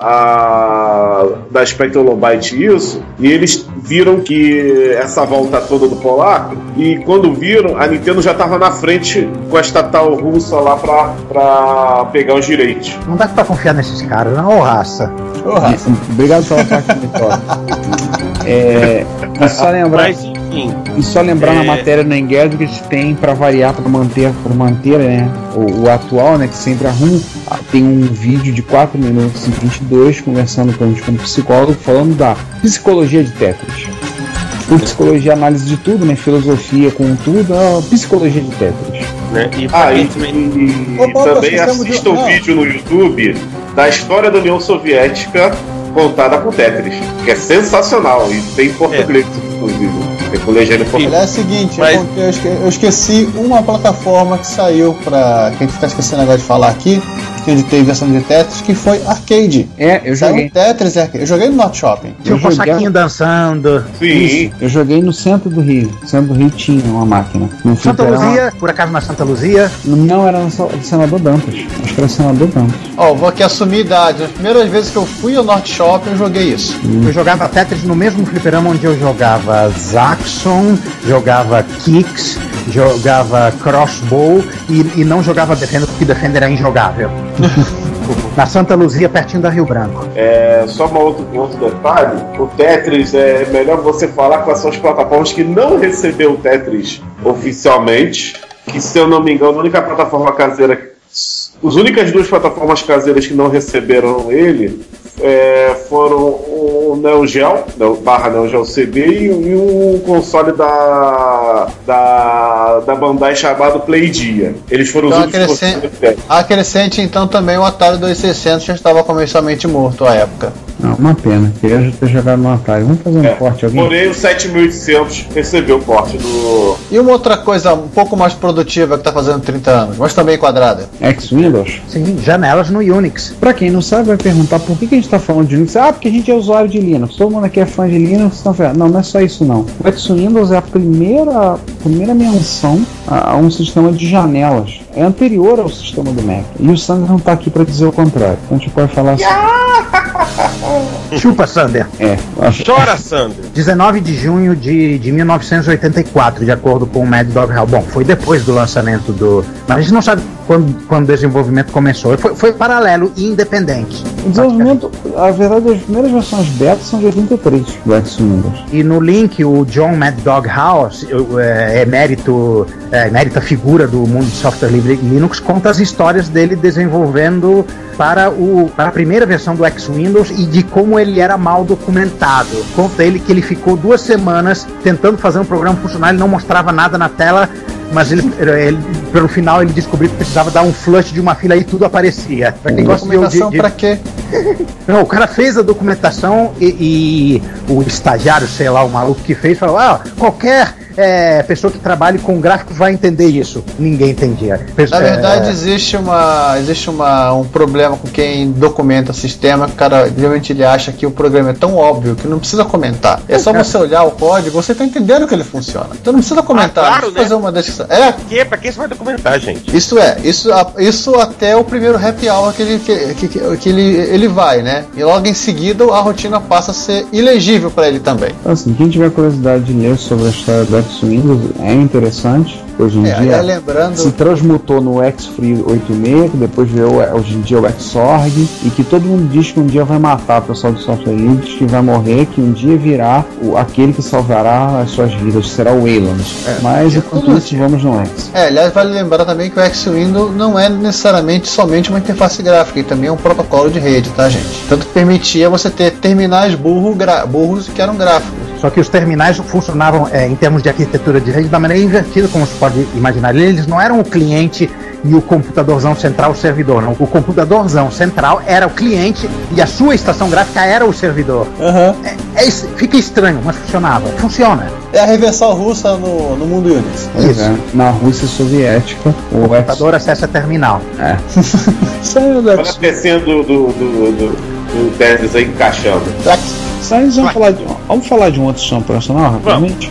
a da Spectrum isso, e eles viram que essa volta toda do polaco, e quando viram, a Nintendo já estava na frente com a estatal russa lá pra, pra pegar os direitos. Não dá pra confiar nesses caras, não, ô Obrigado pela parte do Vitória. É, e só lembrar, Mas enfim. e só lembrar na É. matéria no Engadget tem para variar, para manter, para manter né, o, o atual, né, que sempre arruma, tem um vídeo de 4 minutos e 22 conversando com a gente com um psicólogo falando da psicologia de Tetris. O psicologia é análise de tudo, né, filosofia com tudo, a psicologia de Tetris. Né? E Ah, e, também- e Ô, Paulo, também assista um não. vídeo no YouTube da história da União Soviética contada com Tetris, que é sensacional e tem em português, inclusive. Tem com legenda em português. Aliás, é o seguinte, Mas- eu, eu esque- eu esqueci uma plataforma que saiu pra. que a gente tá esquecendo agora de falar aqui, que ele teve versão de Tetris, que foi arcade. É, eu Saiu joguei. Tetris e arcade. Eu joguei no Norte Shopping. Tinha um saquinho dançando. Sim. Eu joguei no centro do Rio. No centro do Rio tinha uma máquina. No Santa Luzia, por acaso na Santa Luzia. Não, era no senador Dantas. Acho que era senador Dantas. Ó, vou aqui assumir idade. As primeiras vezes que eu fui ao Norte Shopping, eu joguei isso. Eu jogava Tetris no mesmo fliperama onde eu jogava Zaxxon, jogava Kicks, jogava Crossbow e, e não jogava Defender porque Defender era injogável. Na Santa Luzia, pertinho da Rio Branco. É, só uma outro, um outro detalhe: o Tetris é melhor você falar são as plataformas que não recebeu o Tetris oficialmente. Que se eu não me engano, a única plataforma caseira. As únicas duas plataformas caseiras que não receberam ele é, foram o Neo Geo, barra Neo Geo CD e, um console da, da, da Bandai chamado Playdia. Eles foram Então, os únicos que acrescen- receberam Tetris. Acrescente então também o Atari 2600 já estava comercialmente morto à época. Não, uma pena. Queria já ter jogado no Atari. Vamos fazer um É, corte alguém? Porém, o 7800 recebeu o porte do. E uma outra coisa um pouco mais produtiva que tá fazendo 30 anos, mas também quadrada. Ex-Windows? Sim, janelas no Unix. Pra quem não sabe, vai perguntar por que, que a gente tá falando de Linux. Ah, porque a gente é usuário de Linux. Todo mundo aqui é fã de Linux. Então, fala, não, não é só isso não. O Ex-Windows é a primeira, primeira menção a, a um sistema de janelas. É anterior ao sistema do Mac. E o Sandro não tá aqui pra dizer o contrário. Então a gente pode falar assim. Chupa, Sander. É, Chora, Sandro. 19 de junho de, de 1984, de acordo com o Mad Dog Hell. Bom, foi depois do lançamento do. Mas a gente não sabe quando, quando o desenvolvimento começou. Foi, foi paralelo e independente. o desenvolvimento, a verdade, as primeiras versões beta são de 83 do Ex-Windows. E no link, o John Mad Dog House, é, emérito, é, emérita figura do mundo de software livre Linux, conta as histórias dele desenvolvendo para, o, para a primeira versão do X-Windows e de como ele era mal documentado. Conta ele que ele ficou duas semanas tentando fazer um programa funcionar, ele não mostrava nada na tela, mas ele, ele- pelo final ele descobriu que precisava dar um flush de uma fila e tudo aparecia. Pra quem gosta de- Documentação de- pra quê? não, o cara fez a documentação e, e o estagiário, sei lá, o maluco que fez, falou: ah, qualquer é, pessoa que trabalhe com gráficos vai entender isso. Ninguém entendia. Pesso- Na verdade, é, existe, uma, existe uma, um problema com quem documenta sistema, que o cara geralmente ele acha que o programa é tão óbvio que não precisa comentar. É só você olhar o código, você tá entendendo que ele funciona. Então não precisa comentar, Ah, claro, não precisa né? fazer uma descrição. É, Pra quê? Pra que você vai documentar, gente? isso é, isso, isso até o primeiro happy hour que ele, que, que, que ele, ele vai, né? E logo em seguida a rotina passa a ser ilegível para ele também. Então, assim, quem tiver curiosidade de ler sobre a história do X-Windows é interessante. Hoje em É, dia aí lembrando- se transmutou no X-Free 86, que depois veio o- hoje em dia o Xorg, e que todo mundo diz que um dia vai matar o pessoal do software livre, que vai morrer, que um dia virá o, aquele que salvará as suas vidas, será o Wayland. Mas enquanto isso, vamos no X. É, aliás, vale lembrar também que o X-Window não é necessariamente somente uma interface gráfica, e também é um protocolo de rede, tá, gente? Tanto que permitia você ter terminais burro burros que eram gráficos. Só que os terminais funcionavam é, em termos de arquitetura de rede da maneira invertida, como se pode imaginar. Eles não eram o cliente e o computadorzão central o servidor, não. O computadorzão central era o cliente e a sua estação gráfica era o servidor. É, é es- fica estranho, mas funcionava. Funciona. É a reversão russa no, no mundo Unix. Pois é, na Rússia soviética, o, O computador acessa a terminal. É. A pecinha do, do, do, do, do Tetris aí encaixando. Saindo, vamos falar, de, vamos falar de um outro sistema operacional rapidamente?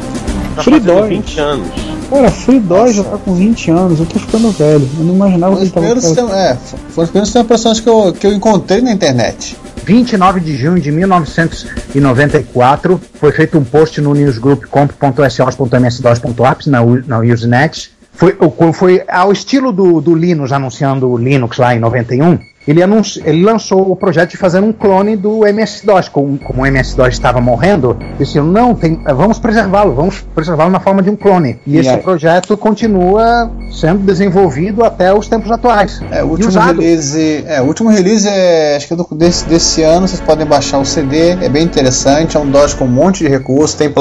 Tá Free DOS. 20 anos. Cara, Free DOS já tá com 20 anos, eu tô ficando velho. Eu não imaginava que Foi ele os tava. primeiros sistemas, é, foram os primeiros sistemas operacionais que eu, que eu encontrei na internet. 29 de junho de 1994, foi feito um post no newsgroup.comp.sos.ms2.apps na, na Usenet. Foi, o- foi ao estilo do, do Linux anunciando o Linux lá em 91. Ele, anunci, ele lançou o projeto de fazer um clone do MS-DOS. Como, como o MS-DOS estava morrendo, disse: não, tem, vamos preservá-lo, vamos preservá-lo na forma de um clone. E, E esse aí? projeto continua sendo desenvolvido até os tempos atuais. É, o último release, é, o último release é, acho que é do, desse, desse ano, vocês podem baixar o CD, é bem interessante, é um DOS com um monte de recursos, tem,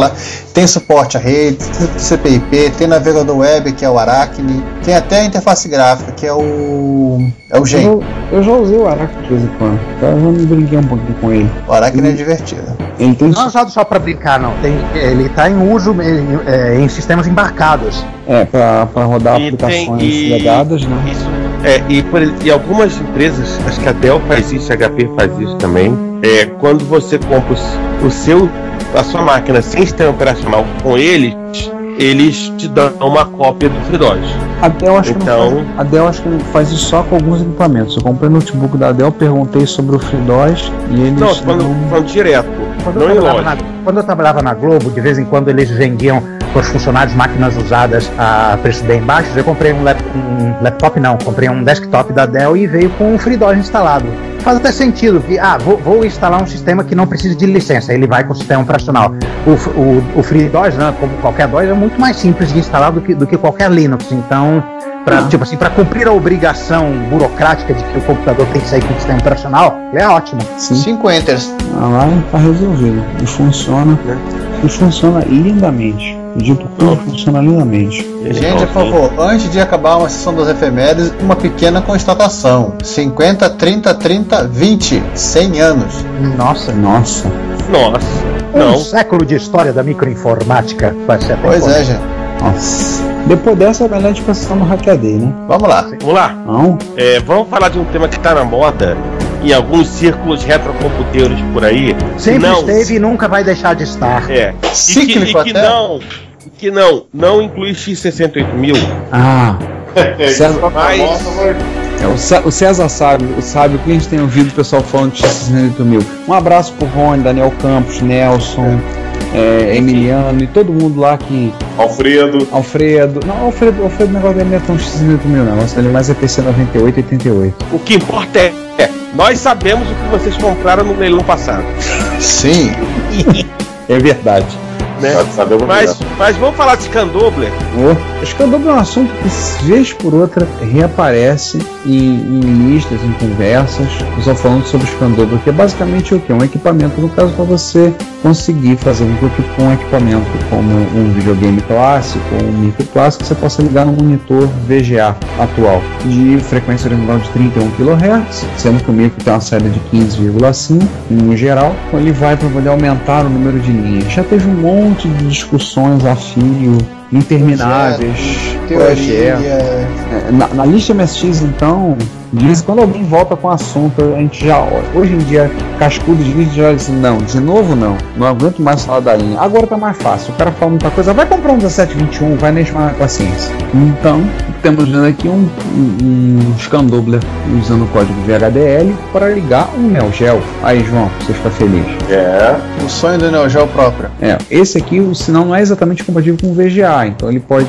tem suporte a rede, tem CPIP, tem navegador web, que é o Aracne, tem até a interface gráfica, que é o é o Eu, Gen. já- eu já usei o Aracne de vez em quando. Então eu já me brinquei um pouquinho com ele. O Aracne é divertido. Ele tem Não é usado só para brincar, não. Tem, ele está em uso em, é, em sistemas embarcados. É, pra, pra rodar E tem- aplicações e- legadas, né? Isso. É, e, por, e algumas empresas, acho que a Dell faz isso, a HP faz isso também. É, quando você compra o, o seu, a sua máquina sem sistema operacional com eles, eles te dão uma cópia do FreeDOS. A Dell acho que Então- não faz, a Dell acho que não faz isso só com alguns equipamentos. Eu comprei no notebook da Dell, perguntei sobre o FreeDOS e eles Não, falando, falando direto, Quando não eu, trabalhava na, quando eu trabalhava na Globo, de vez em quando eles vendiam para os funcionários máquinas usadas a preços bem baixos. Eu comprei um, lap- um laptop, não, comprei um desktop da Dell e veio com o FreeDOS instalado. Faz até sentido que, ah, vou, vou instalar um sistema que não precisa de licença, ele vai com o sistema operacional. O, o, o FreeDOS, né, como qualquer DOS, é muito mais simples de instalar do que, do que qualquer Linux. Então, pra, tipo assim, para cumprir a obrigação burocrática de que o computador tem que sair com o sistema operacional, ele é ótimo. Cinco enters. Ah, lá tá resolvido. E funciona. E funciona lindamente. Dito tudo funciona lindamente. Gente, por favor, antes de acabar uma sessão das efemérides, uma pequena constatação. 50, 30, 30, 20. 100 anos. Nossa, Nossa. Nossa, um não. século de história da microinformática vai ser Pois é, gente. Nossa. Depois dessa é melhor a gente passar no Hackaday, né? Vamos lá. Vamos lá. Não? É, vamos falar de um tema que está na moda em alguns círculos retrocomputeiros por aí. Sempre não, esteve e nunca vai deixar de estar. É. E que, Cíclico e que até. não, que não, não inclui X68000. Ah. É, César- Mas- É, o, Cé- o César sabe, o sabe o que a gente tem ouvido o pessoal falando de X68 mil. Um abraço pro Rony, Daniel Campos, Nelson, é, Emiliano e todo mundo lá que. Alfredo. Alfredo. Não, Alfredo, Alfredo o negócio dele não é tão X68 mil, não. O negócio dele é mais é PC 98 88. O que importa é, é, nós sabemos o que vocês compraram no leilão passado. Sim. É verdade. Né? Sabe- Mas, mas vamos falar de Scandobler. O escândalo é um assunto que, vez por outra, reaparece em, em listas, em conversas, pessoal falando sobre o escândalo, que é basicamente o que? Um equipamento, no caso, para você conseguir fazer com que com um equipamento como um videogame clássico ou um micro clássico, você possa ligar no monitor VGA atual, de frequência original de 31 kHz, sendo que o micro tem uma saída de 15,5 no geral, então ele vai para poder aumentar o número de linhas. Já teve um monte de discussões a fio intermináveis, Teoria. projetos. É, Na, na lista MSX, então, Diz quando alguém volta com o assunto, a gente já. Hoje em dia, cascudo de vídeo já diz: não, de novo não. Não aguento mais falar da linha. Agora tá mais fácil. O cara fala muita coisa, vai comprar um 1721, vai nem chamar a paciência. Então, temos vendo aqui um, um, um Scandobler usando o código VHDL para ligar um Neo Geo. Aí, João, você fica feliz. É. O sonho do Neo Geo próprio. É, esse aqui, o sinal não é exatamente compatível com o VGA, então ele pode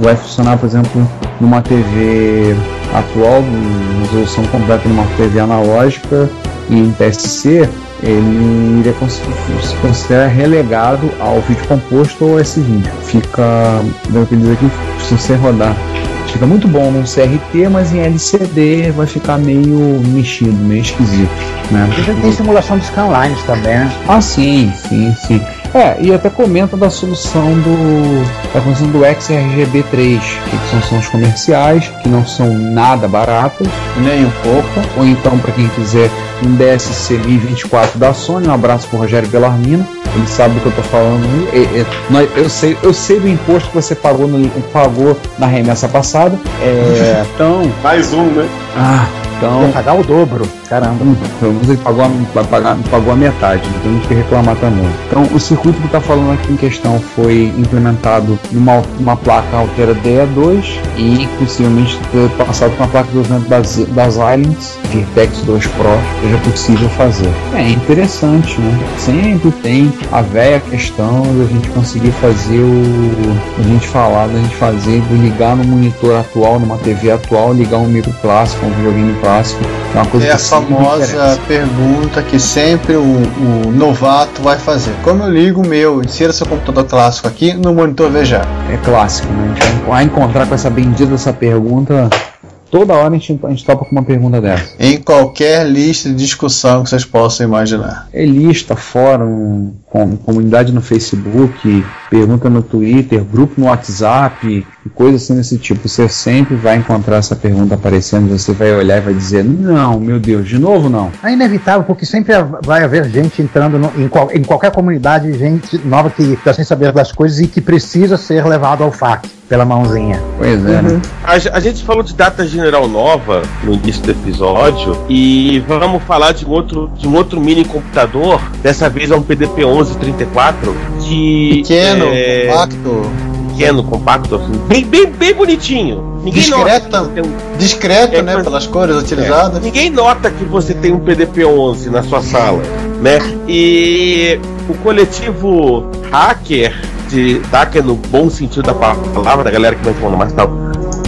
vai funcionar, por exemplo, numa TV atual, numa resolução completa numa TV analógica e em PSC, ele se considera relegado ao vídeo composto ou S20. Fica, deu que dizer aqui, se você rodar. Fica muito bom num CRT, mas em LCD vai ficar meio mexido, meio esquisito. Né? E já tem simulação de scanlines também, né? Ah, sim, sim, sim. É, e até comenta da solução do. da função do XRGB3, que são sons comerciais, que não são nada baratas, nem um pouco. Ou então, para quem quiser, um DSC 1024 da Sony, um abraço pro Rogério Bellarmino. Ele sabe do que eu tô falando. É, é, nós- eu, sei, eu sei do imposto que você pagou, no, pagou na remessa passada. É, então. Mais um, né? Ah, então. Vai pagar o dobro, caramba. Pelo menos ele pagou a, pagar, pagou a metade, não tem muito o que reclamar também. Então, o circuito que está falando aqui em questão foi implementado numa uma placa Altera DE2 e possivelmente ter passado com a placa de desenvolvimento das, das Islands, Virtex 2 Pro, seja possível fazer. É interessante, né? Sempre tem a velha questão da gente conseguir fazer o. a gente falar, da gente fazer, ligar no monitor atual, numa TV atual, ligar um micro clássico, um videogame clássico. É uma coisa É a famosa pergunta que sempre o, o novato vai fazer. Como eu ligo o meu, insira seu computador clássico aqui no monitor VGA? É clássico, né? A gente vai encontrar com essa bendita essa pergunta. Toda hora a gente, a gente topa com uma pergunta dessa. Em qualquer lista de discussão que vocês possam imaginar. É lista, fórum, com, comunidade no Facebook, pergunta no Twitter, grupo no WhatsApp, e coisas assim desse tipo. Você sempre vai encontrar essa pergunta aparecendo, você vai olhar e vai dizer, não, meu Deus, de novo não. É inevitável, porque sempre vai haver gente entrando no- em, qual- em qualquer comunidade, gente nova que está sem saber das coisas e que precisa ser levado ao FAQ pela mãozinha. Pois é, né? A, ge- a gente falou de data general nova no início do episódio e vamos falar de um outro, de um outro mini computador. Dessa vez é um PDP 1134 de Pequeno, é, compacto. pequeno, compacto, assim, bem, bem, bem bonitinho. Ninguém Discreto, nota que tem um- discreto É, né? mas- Pelas cores utilizadas. Ninguém nota que você tem um PDP 11 na sua sala, né? E o coletivo hacker de hacker no bom sentido da palavra, da galera que vai falando mais tal,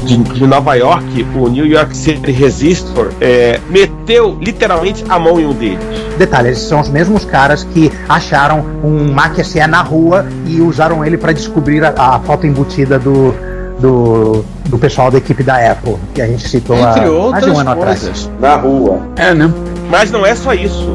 de, de Nova York, o New York City Resistor, é, meteu literalmente a mão em um deles. Detalhe, esses são os mesmos caras que acharam um Mac SE na rua e usaram ele para descobrir a, a foto embutida do, do, do pessoal da equipe da Apple, que a gente citou há Entre mais de um outras ano coisas. atrás. Na rua. É, né? Mas não é só isso.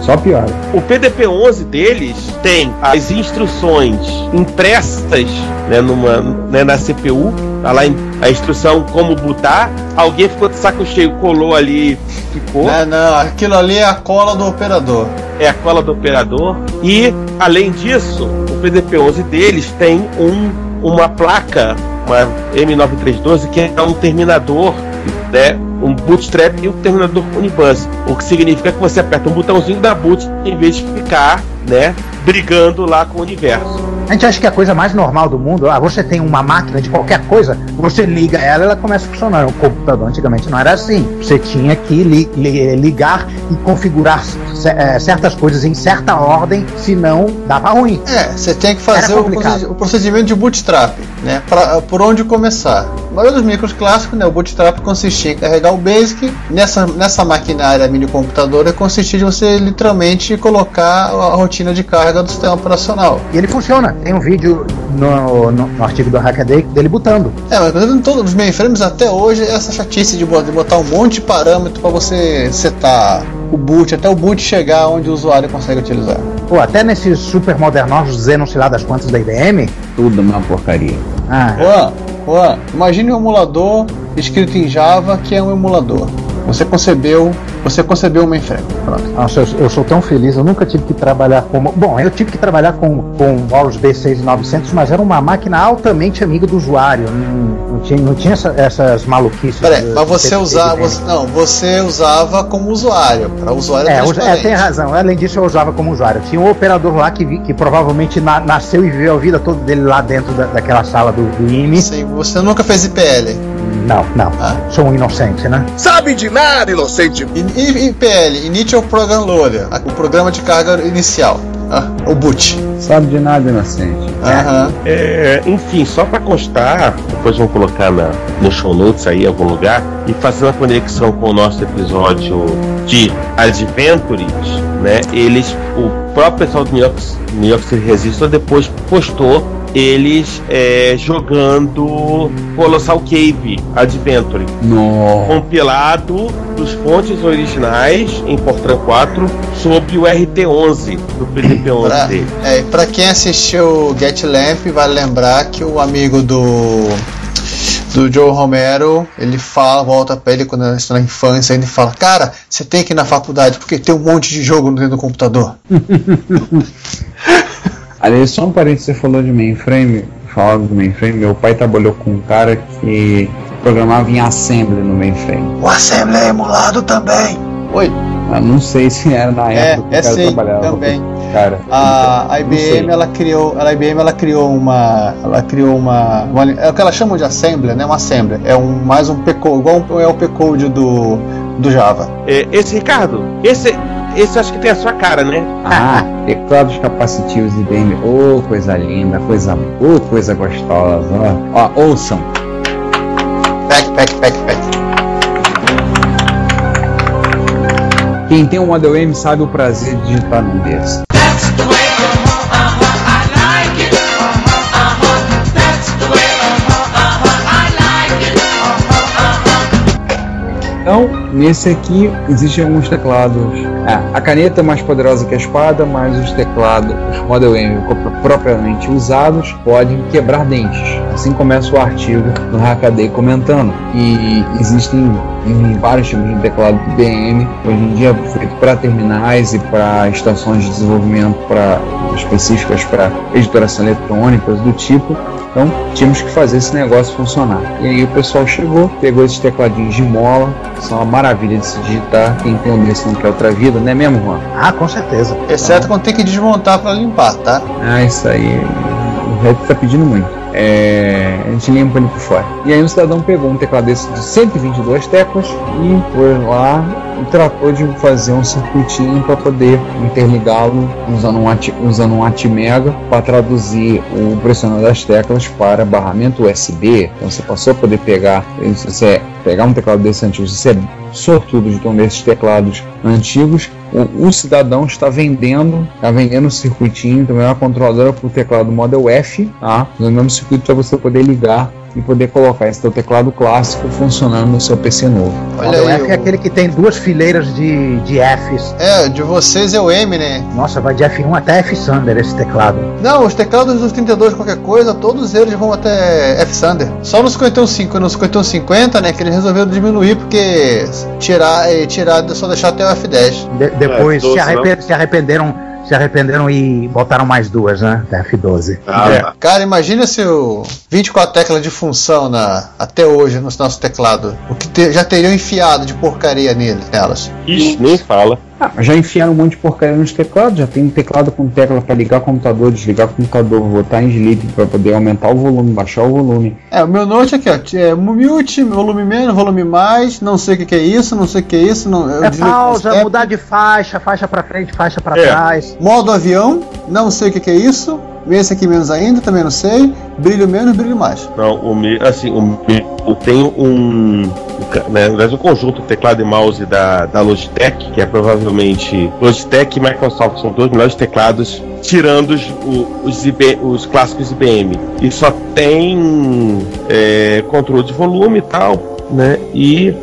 Só pior. O PDP-11 deles tem as instruções impressas né, numa, né, na CPU, tá lá em- a instrução como botar. Alguém ficou de saco cheio, colou ali, ficou. Não, não, aquilo ali é a cola do operador. É a cola do operador. E, além disso, o PDP-11 deles tem um, uma placa, uma M9312, que é um terminador, né? Um bootstrap e um terminador Unibus. O que significa que você aperta um botãozinho da boot em vez de ficar, né? Brigando lá com o universo. A gente acha que é a coisa mais normal do mundo, ah, você tem uma máquina de qualquer coisa, você liga ela ela começa a funcionar. O computador antigamente não era assim. Você tinha que li- li- ligar e configurar eh, certas coisas em certa ordem, senão dava ruim. É, você tem que fazer o procedimento de bootstrap, né? Pra, por onde começar. A maioria dos micros clássicos, né? O bootstrap consistia em carregar o BASIC. Nessa, nessa maquinária mini computadora consistia de você literalmente colocar a rotina de carga do sistema operacional. E ele funciona. Tem um vídeo no, no- no artigo do Hackaday dele botando. É, mas em todos os mainframes até hoje essa chatice de bo- de botar um monte de parâmetro para você setar o boot, até o boot chegar onde o usuário consegue utilizar. Pô, até nesses super modernosos dizer não sei lá das quantas da IBM. Tudo uma porcaria. Ah, Juan, Juan, imagine um emulador escrito em Java que é um emulador. Você concebeu Você concebeu um mainframe. Pronto. Nossa, eu, eu sou tão feliz, eu nunca tive que trabalhar com. Bom, eu tive que trabalhar com, com o Horus B6900, mas era uma máquina altamente amiga do usuário. Não, não tinha, não tinha essa- essas maluquices. Peraí, do- mas você usava. Você, não, você usava como usuário. Para usuário É, é, tem razão. Além disso, eu usava como usuário. Tinha um operador lá que, vi- que provavelmente na- nasceu e viveu a vida toda dele lá dentro da- daquela sala do, do IME. Sim, você nunca fez IPL. Não, não. Sou um inocente, né? Sabe de nada, inocente! IPL, Initial Program Loader, o programa de carga inicial. Ah, o boot. Sabe de nada, inocente. Aham. É, enfim, só para constar, depois vamos colocar na, no show notes aí em algum lugar, e fazendo a conexão com o nosso episódio de Adventures, né? Eles, o próprio pessoal do New York, New York City Resistance depois postou eles é, jogando Colossal Cave Adventure. No. Compilado dos fontes originais em Fortran 4 sobre o RT11 do PDP-11 Pra, dele. é, pra quem assistiu Get Lamp, vale lembrar que o amigo do do Joe Romero, ele fala, volta pra ele quando ele está na infância, ele fala, cara, você tem que ir na faculdade, porque tem um monte de jogo dentro do computador. Aliás, só um parênteses, você falou de mainframe, falando do mainframe, meu pai trabalhou com um cara que programava em assembly no mainframe. O Assembly é emulado também. Oi. Eu não sei se era na É, época que é o cara sim, trabalhava. também. Cara, A, a Então. IBM ela criou, a IBM ela criou uma, ela criou uma, uma- é o que ela chama de assembly, né? Uma assembly. É um mais um P code, igual um- é o P code do do Java. É, esse Ricardo, esse, esse acho que tem a sua cara, né? Ah, teclados capacitivos IBM, ô coisa linda, coisa, ô coisa gostosa, ó. Ó, ouçam. Pack, pack, pack, pack. Quem tem um Model M sabe o prazer de digitar num desses. Então, nesse aqui existem alguns teclados. Ah, a caneta é mais poderosa que a espada, mas os teclados, os Model M propriamente usados, podem quebrar dentes. Assim começa o artigo do Hackaday comentando. E existem em vários tipos de teclado IBM, hoje em dia feito para terminais e para estações de desenvolvimento pra, específicas para editoração eletrônicas do tipo. Então tínhamos que fazer esse negócio funcionar. E aí o pessoal chegou, pegou esses tecladinhos de mola, que são uma maravilha de se digitar. Quem tem um desse não quer outra vida, não é mesmo, Juan? Ah, com certeza. Exceto quando tem que desmontar para limpar, tá? Ah, isso aí. O Red tá pedindo muito. É, a gente limpa ele por fora. E aí um cidadão pegou um teclado desse de 122 teclas e foi lá e tratou de fazer um circuitinho para poder interligá-lo usando um, ati- usando um ATmega para traduzir o pressionando das teclas para barramento USB. Então você passou a poder pegar, se você pegar um teclado desse antigo, você sortudo de ter um desses teclados antigos, o, o cidadão está vendendo, está vendendo o circuitinho, também uma controladora para o teclado Model F, tá? No mesmo circuito para você poder ligar e poder colocar esse teu teclado clássico funcionando no seu PC novo. Olha Model aí, F é o- aquele que tem duas fileiras de, de Fs. É, de vocês é o M, né? Nossa, vai de F1 até F Sander esse teclado. Não, os teclados dos 32 qualquer coisa, todos eles vão até F Sander. Só no 5150, no 5150, né, que eles resolveram diminuir porque tirar, eh, tirar só deixar até o F10. De- depois F12 se, arrepe- se arrependeram, se arrependeram e botaram mais duas, né? Até F12. Ah, É. tá. Cara, imagina se o 24 teclas de função na, até hoje no nosso teclado. O que te- já teriam enfiado de porcaria nele, nelas. Ixi, nem fala. Ah, já enfiaram um monte de porcaria nos teclados, já tem um teclado com tecla para ligar o computador, desligar o computador, botar em sleep para poder aumentar o volume, baixar o volume. É, o meu note aqui, ó. É mute, volume menos, volume mais, não sei o que, que é isso, não sei o que é isso. Não, eu É pausa, mudar de faixa, faixa pra frente, faixa pra É. trás. Modo avião, não sei o que, que é isso. Esse aqui menos ainda, também não sei. Brilho menos, brilho mais. Não, o meu, assim, o meu, eu tenho um, né, verdade, um conjunto teclado e mouse da, da Logitech, que é provavelmente Logitech e Microsoft, são dois melhores teclados, tirando os, o- os, IB os clássicos IBM. E só tem é, controle de volume e tal, né? E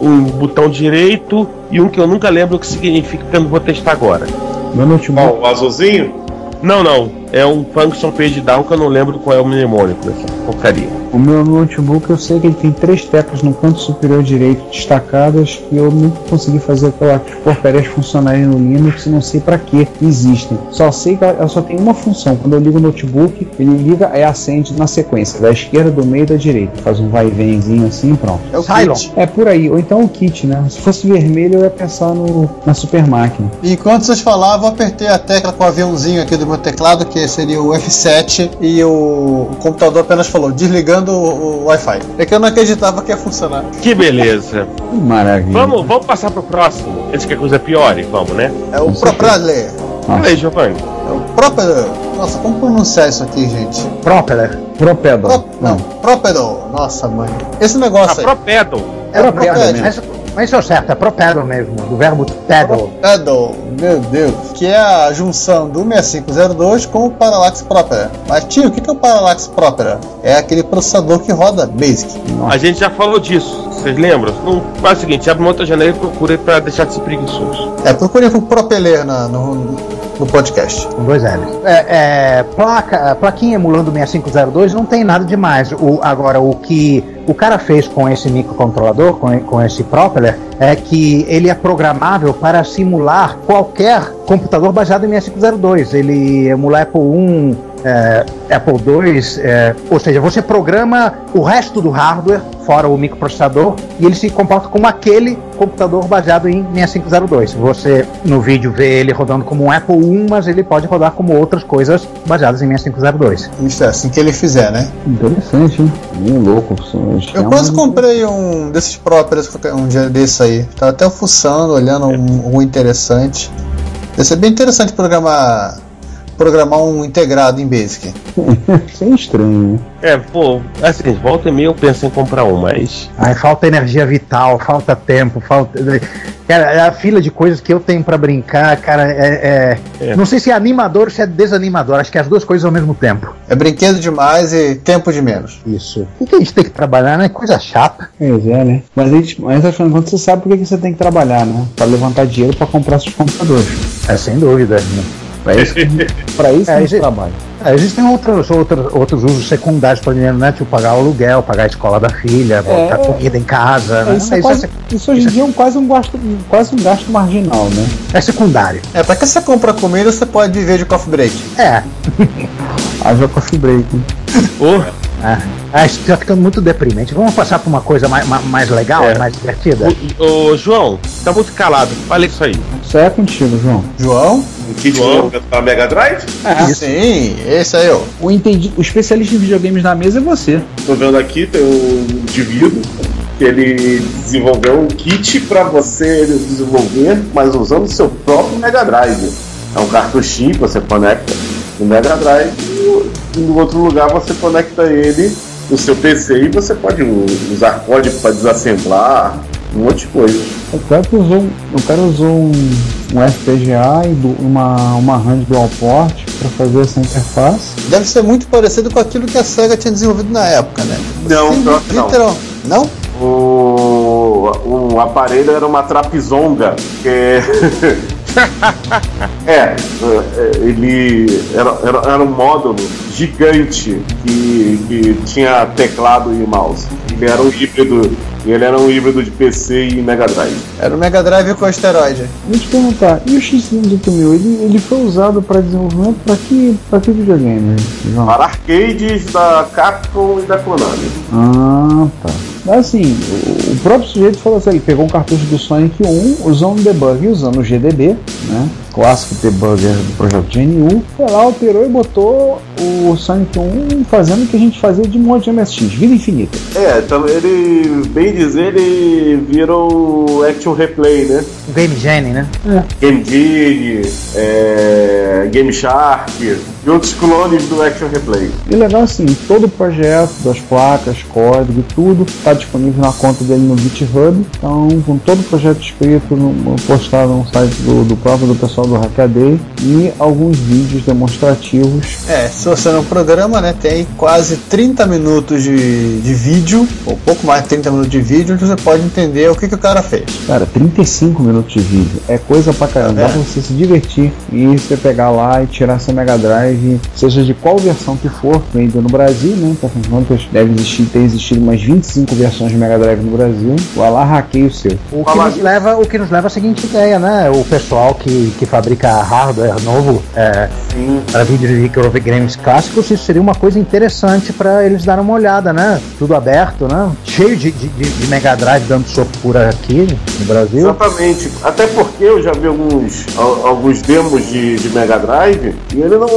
um botão direito e um que eu nunca lembro o que significa, que eu não vou testar agora. Meu notebook, Bom, o azulzinho? Não, não. É um function page down que eu não lembro qual é o mnemônico dessa porcaria. O meu notebook eu sei que ele tem três teclas no canto superior direito destacadas que eu nunca consegui fazer aquelas porcarias funcionarem no Linux e não sei pra que existem. Só sei que ela só tem uma função. Quando eu ligo o notebook, ele liga e acende na sequência, da esquerda, do meio e da direita. Faz um vai e venzinho assim e pronto. É o Cylon. kit. É por aí. Ou então o kit, né? Se fosse vermelho, eu ia pensar no, na super máquina. Enquanto vocês falavam, eu apertei a tecla com o aviãozinho aqui do meu teclado, que seria o F7, e o, o computador apenas falou, desligando o, o Wi-Fi. É que eu não acreditava que ia funcionar. Que beleza. Que maravilha. Vamos, vamos passar pro próximo. Esse que a coisa piore, vamos, né? É o Propeller. Fala aí, Giovanni. É o Propeller. Nossa, como pronunciar isso aqui, gente? Propeller. Propedal. Pro, não, Propeller. Nossa, mãe. Esse A negócio aí. Propedal. É o Propeller. Mas, isso é o certo, é propedal mesmo, do verbo pedal. Pedal, meu Deus, que é a junção do 6502 com o Parallax Propeller. Mas tio, o que é o Parallax Propeller? É aquele processador que roda Basic. A gente já falou disso, vocês lembram? Não, faz o seguinte, abre uma outra janela e procura pra deixar de ser preguiçoso. É, procure por Propeller na- no, no podcast. Com dois L's. É, é, placa, plaquinha emulando 6502 não tem nada demais. O, agora, o que o cara fez com esse microcontrolador, com, com esse propeller, é que ele é programável para simular qualquer computador baseado em 6502. Ele emula Apple I, é, Apple II, é, ou seja, você programa o resto do hardware, fora o microprocessador, e ele se comporta como aquele computador baseado em 6502. Você no vídeo vê ele rodando como um Apple I, mas ele pode rodar como outras coisas baseadas em 6502. Isso é assim que ele fizer, né? Interessante, hein? Bem louco. Eu quase comprei um desses Propellers um dia desse aí. Tava até fuçando, olhando um, um interessante. Deve ser bem interessante programar programar um integrado em Basic. Isso é estranho, né? É, pô, assim, volta e meia eu penso em comprar um, mas. Aí falta energia vital, falta tempo, falta. Cara, é a fila de coisas que eu tenho pra brincar, cara, é, é- É. Não sei se é animador ou se é desanimador, acho que é as duas coisas ao mesmo tempo. É brinquedo demais e tempo de menos. Isso. O que a gente tem que trabalhar, né? Coisa chata. Pois é, né? Mas, a gente, mas afinal de contas, você sabe por que você tem que trabalhar, né? Pra levantar dinheiro pra comprar seus computadores. É, sem dúvida. Pra isso, pra isso É, a gente existe- trabalha. É, existem outros, outros, outros usos secundários para dinheiro, né? Tipo pagar o aluguel, pagar a escola da filha, botar comida em casa. É, né? isso, é quase- é, isso hoje em dia é um, quase, um gasto, quase um gasto marginal, né? é secundário. É, pra que você compra comida, você pode viver de coffee break. É. Haja coffee break. né? Ah, isso tá ficando muito deprimente. Vamos passar para uma coisa mais, ma- mais legal, É. mais divertida? ô, João, tá muito calado. Fala isso aí. Isso aí é contigo, João. João? Um kit João. pra Mega Drive? Sim, esse aí, ó. O, entendi, o especialista em videogames na mesa é você. Tô vendo aqui, tem um indivíduo que ele desenvolveu um kit pra você desenvolver, mas usando o seu próprio Mega Drive. É um cartuchinho que você conecta no Mega Drive no outro lugar você conecta ele no seu PC e você pode usar código para desassemblar, um monte de coisa. O cara que usou, um- o cara usou um, um FPGA e uma, uma RAM dual port pra fazer essa interface. Deve ser muito parecido com aquilo que a SEGA tinha desenvolvido na época, né? Não, Sim, pior não. literal. Não? O, o aparelho era uma trapizonga, que é, é, ele era, era, era um módulo gigante que, que tinha teclado e mouse. Ele era um híbrido, ele era um híbrido de PC e Mega Drive. Era o Mega Drive com asteroide. Deixa eu te perguntar, e o X58000, ele, ele foi usado para desenvolvimento para que, pra que videogame, João? Para arcades da Capcom e da Konami. Ah, tá. Mas assim, o, próprio sujeito falou assim, ele pegou um cartucho do Sonic 1, usou um debug usando o GDB, né? Clássico debugger do projeto GNU, foi lá, alterou e botou o Sonic 1 fazendo o que a gente fazia de um monte de MSX, vida infinita. É, então ele, bem dizer, ele virou Action Replay, né? O Game Genie, né? Game Genie, é, Game Shark e outros clones do Action Replay. E legal assim, todo o projeto das placas, código e tudo está disponível na conta dele no GitHub. Então, com todo o projeto escrito, postado no site do, do próprio do pessoal do Hackaday e alguns vídeos demonstrativos. É, se você não programa, né, tem quase 30 minutos de, de vídeo, ou pouco mais de 30 minutos de vídeo, onde você pode entender o que, que o cara fez. Cara, 35 minutos de vídeo é coisa pra caramba. É. Dá pra você se divertir e você pegar lá e tirar seu Mega Drive, seja de qual versão que for, ainda no Brasil, né? Tá com contas, deve existir, ter existido umas 25 versões de Mega Drive no Brasil. Vai lá, hackeia o seu. O que, nos leva, o que nos leva à seguinte ideia, né? O pessoal que, que fabrica hardware novo é, para vídeos de microgames clássicos, isso seria uma coisa interessante para eles darem uma olhada, né? Tudo aberto, né? Cheio de, de, de- Mega Drive dando soco por aqui no Brasil. Exatamente. Até porque eu já vi alguns, al- alguns demos de, de Mega Drive e ele não,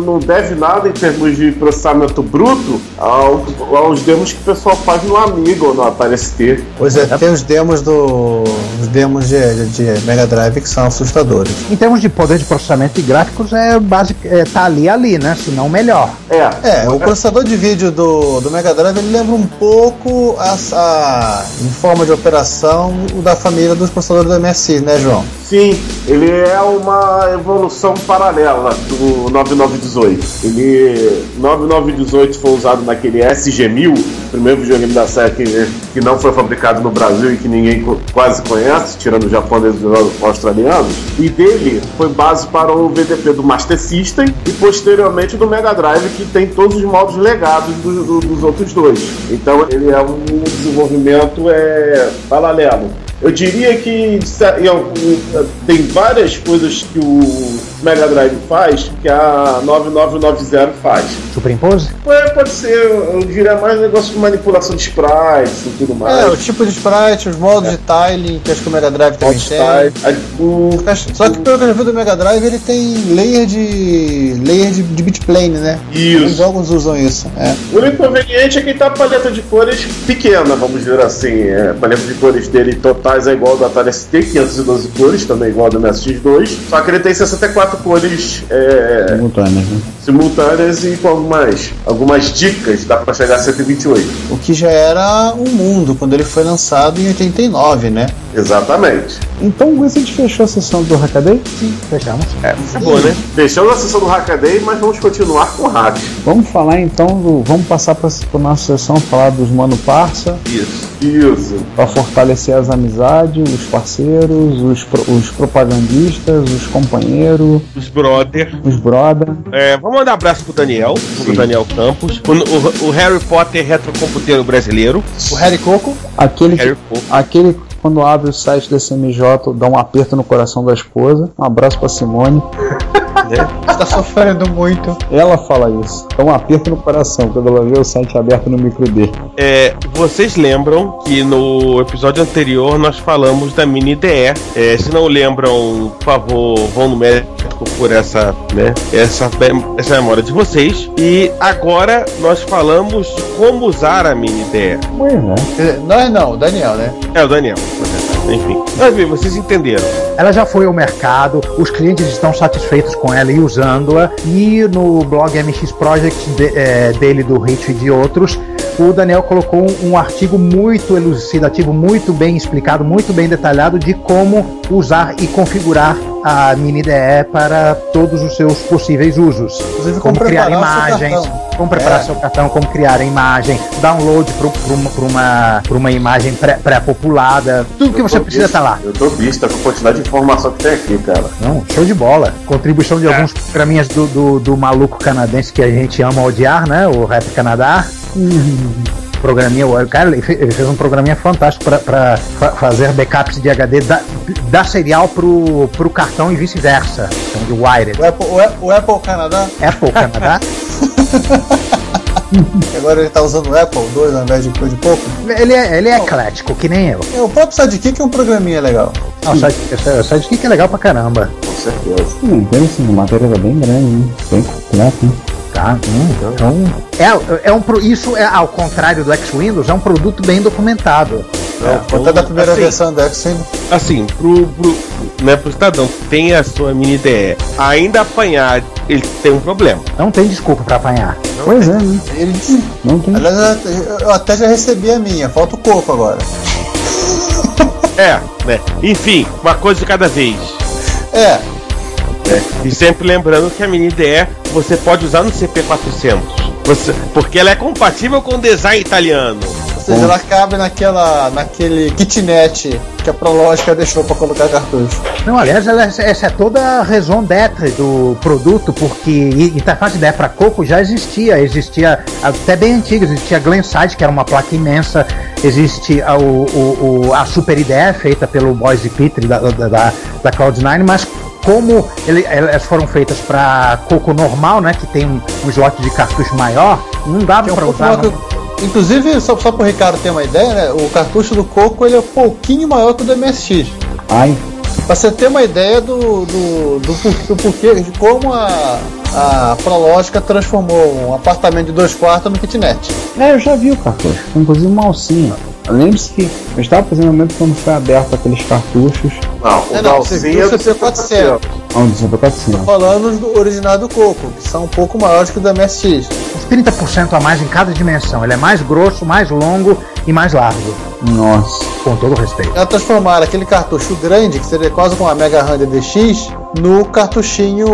não deve nada em termos de processamento bruto ao- aos demos que o pessoal faz no Amiga ou no Atari ST. Pois é, tem os demos do. os demos de, de, de Mega Drive que são assustadores. Em termos de poder de processamento e gráficos, é, basic, é tá ali ali, né? Se não melhor. É, É, o processador de vídeo do, do Mega Drive ele lembra um pouco a, a- em forma de operação o da família dos processadores do MSI, né, João? Sim, ele é uma evolução paralela do 9918. Ele 9918 foi usado naquele SG-1000, primeiro videogame da série que, que não foi fabricado no Brasil e que ninguém co- quase conhece, tirando os japoneses e os australianos. E dele foi base para o VDP do Master System e posteriormente do Mega Drive, que tem todos os modos legados do- do- dos outros dois. Então ele é um desenvolvimento é, paralelo. Eu diria que tem várias coisas que o Mega Drive faz que a 9990 faz. Superimpose? Ué, pode ser, eu diria mais negócio de manipulação de sprites e tudo mais. É, o tipo de sprite, os modos de tiling, que acho que o Mega Drive também tem. tiling, o- Só que pelo que eu já vi do Mega Drive, ele tem layer de. layer de, de bitplane, né? Isso. Os jogos usam isso. É. O único inconveniente é que tá a paleta de cores pequena, vamos dizer assim. É, a paleta de cores dele totais é igual ao do Atari ST, 512 cores, também igual ao do MSX2. Só que ele tem 64 cores é, Simultâneas, né? simultâneas e com algumas, algumas dicas, dá pra chegar a 128. O que já era um mundo quando ele foi lançado em 89, né? Exatamente. Então, Gus, a gente fechou a sessão do Hackaday? Sim, fechamos. É, acabou, né? Fechamos a sessão do Hackaday, mas vamos continuar com o hack. Vamos falar então do. Vamos passar para a nossa sessão falar dos Mano Parça. Isso. Isso. Para fortalecer as amizades, os parceiros, os, os propagandistas, os companheiros, Os brother. os brother. É, vamos mandar um abraço pro Daniel, pro Daniel Campos, o, o- o Harry Potter retrocomputeiro brasileiro. O Harry Coco. Aquele, que, Harry Potter. aquele que quando abre o site da CMJ dá um aperto no coração da esposa. Um abraço para Simone. Está sofrendo muito. Ela fala isso. Dá um aperto no coração quando ela vê o site aberto no micro D. É, vocês lembram que no episódio anterior nós falamos da mini DE. É, se não lembram, por favor, vão no médico por essa, né, essa, essa memória de vocês. E agora nós falamos de como usar a mini DE. Pois é. É não, o Daniel, né? É o Daniel. Enfim, bem, vocês entenderam. Ela já foi ao mercado, os clientes estão satisfeitos com ela e usando-a. E no blog MX Project de- eh, dele, do Rich e de outros, o Daniel colocou um artigo muito elucidativo, muito bem explicado, muito bem detalhado de como usar e configurar a mini DE para todos os seus possíveis usos. Inclusive, como como criar imagens, como preparar É. seu cartão, como criar a imagem, download para uma, uma, uma imagem pré- pré-populada, tudo que você precisa estar lá. Eu tô besta com a quantidade de informação que tem aqui, cara. Não, show de bola. Contribuição de alguns programinhas do, do, do maluco canadense que a gente ama odiar, né? O Rap Canadá. Programinha, o cara, ele fe- ele fez um programinha fantástico para fazer backups de HD da, da serial pro, pro cartão e vice-versa. Chama de Wired. O Apple, o Apple, o Apple Canadá, Apple Canadá. que agora ele tá usando o Apple 2 ao invés de coisa de pouco. ele, é, ele é eclético, que nem eu. É, o próprio Sidekick é um programinha legal. Não, o Side- o Sidekick é legal pra caramba. Com certeza. Hum, interessante, a matéria tá bem grande, né? Bem completo, né? Tá? Hum, então, é, é um, pro- isso é ao contrário do X-Windows, é um produto bem documentado. É, Contar da primeira assim, versão do X Assim, pro, pro, né, pro cidadão que tem a sua mini DE, ainda apanhar, ele tem um problema. Não tem desculpa pra apanhar. Pois é, né? Ele, Não tem. aliás, eu- eu até já recebi a minha, falta o coco agora. É, né? Enfim, uma coisa de cada vez. É, E sempre lembrando que a mini IDE você pode usar no CP400. Você, porque ela é compatível com o design italiano. Ou seja, ela cabe naquela, naquele kitnet que a Prológica deixou para colocar cartucho. Não, aliás, ela- essa é toda a raison d'être do produto, porque interface IDE para Coco já existia, existia até bem antiga, existia a Glenside, que era uma placa imensa, existe a, o, o- o- a Super IDE, feita pelo Boise Petri da, da, da, da Cloud9, mas como ele- elas foram feitas para Coco normal, né, que tem um, um slot de cartucho maior, não dava para usar. maior Inclusive, só, só para o Ricardo ter uma ideia, né, o cartucho do Coco ele é um pouquinho maior que o do MSX. Ai. Pra você ter uma ideia do, do, do, do porquê, de como a, a Prológica transformou um apartamento de dois quartos no kitnet. É, eu já vi o cartucho. Inclusive uma alcinha. Lembre-se que eu estava fazendo o momento quando foi aberto aqueles cartuchos. Não, É, não, você viu o CP400. Onde você foi 400. Falando do original do Coco, que são um pouco maiores que o do MSX. Uns 30% a mais em cada dimensão. Ele é mais grosso, mais longo e mais largo. Nossa. Com todo respeito. Ela transformaram aquele cartucho grande, que seria quase como uma Mega RAM DDX, no cartuchinho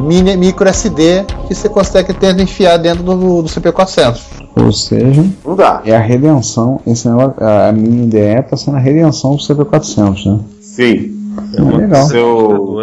mini, micro SD que você consegue ter enfiar dentro do, do CP400. Ou seja, Não dá. é a redenção. Esse negócio, a minha ideia está sendo a redenção do CV400, né? Sim. É legal. Seu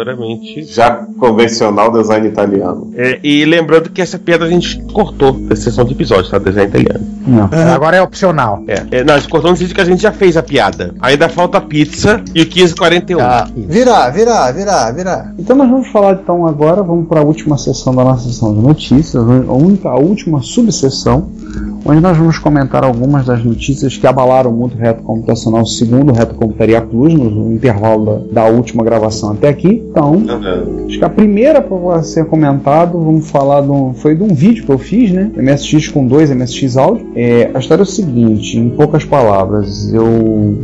já convencional design italiano. É, e lembrando que essa piada a gente cortou da sessão de episódios, tá? Design italiano. Não. Agora é opcional. É, é, não, a gente cortou no sentido que a gente já fez a piada. Ainda falta a pizza e o 1541. Ah, virar, virar, virar, virar. Então nós vamos falar então agora, vamos para a última sessão da nossa sessão de notícias, a única, a última subseção, onde nós vamos comentar algumas das notícias que abalaram muito o reto computacional segundo o Reto Computaria Plus, no intervalo da, da última gravação até aqui. Então, acho que a primeira para ser comentado, vamos falar um, foi de um vídeo que eu fiz, né? MSX com dois MSX áudio. É, a história é o seguinte, em poucas palavras, eu,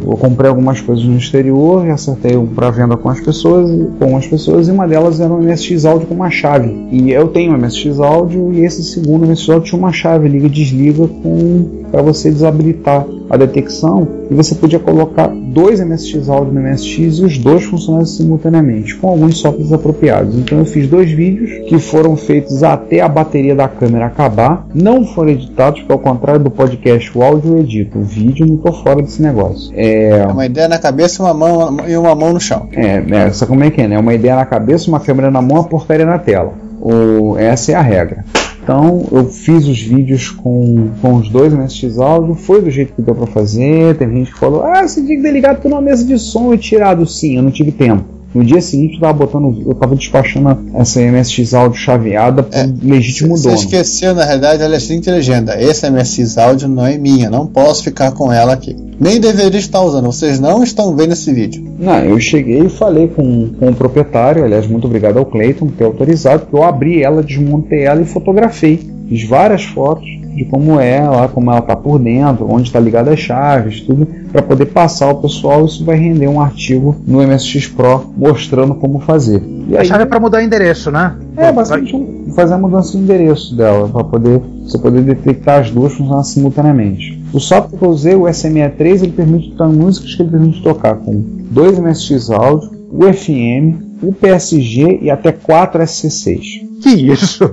eu comprei algumas coisas no exterior e acertei um para venda com as pessoas, com as pessoas, e uma delas era um MSX áudio com uma chave. E eu tenho um MSX áudio e esse segundo MSX áudio tinha uma chave liga e desliga com para você desabilitar a detecção e você podia colocar dois MSX áudio no MSX e os dois funcionarem simultaneamente, com alguns softwares apropriados. Então eu fiz dois vídeos que foram feitos até a bateria da câmera acabar, não foram editados, porque ao contrário do podcast, o áudio eu edito, o vídeo não tô fora desse negócio. É, É uma ideia na cabeça uma mão, e uma mão no chão. é, é, essa como é que é, né? Uma ideia na cabeça, uma câmera na mão, a portaria na tela. O, essa é a regra. Então eu fiz os vídeos com, com os dois MSX áudio, foi do jeito que deu pra fazer. Teve gente que falou: Ah, você tinha que ter ligado tudo na mesa de som e tirado. Sim, eu não tive tempo. No dia seguinte eu tava botando, eu tava despachando essa MSX áudio chaveada pro legítimo Você dono. esqueceu, na realidade, ela é seguinte legenda. Esse MSX áudio não é minha, não posso ficar com ela aqui. Nem deveria estar usando, vocês não estão vendo esse vídeo. Não, eu cheguei e falei com, com o proprietário, aliás, muito obrigado ao Clayton por ter autorizado, que eu abri ela, desmontei ela e fotografei. Fiz várias fotos de como é lá, como ela tá por dentro, onde está ligada as chaves, tudo, para poder passar ao pessoal. Isso vai render um artigo no MSX Pro mostrando como fazer. E A aí, chave é para mudar o endereço, né? é basicamente um- fazer a mudança de endereço dela, para poder você poder detectar as duas funcionando simultaneamente. O software que eu usei, o SM3, ele permite tocar músicas que ele permite tocar com dois MSX áudio, o FM, o PSG e até quatro SC6. Que isso?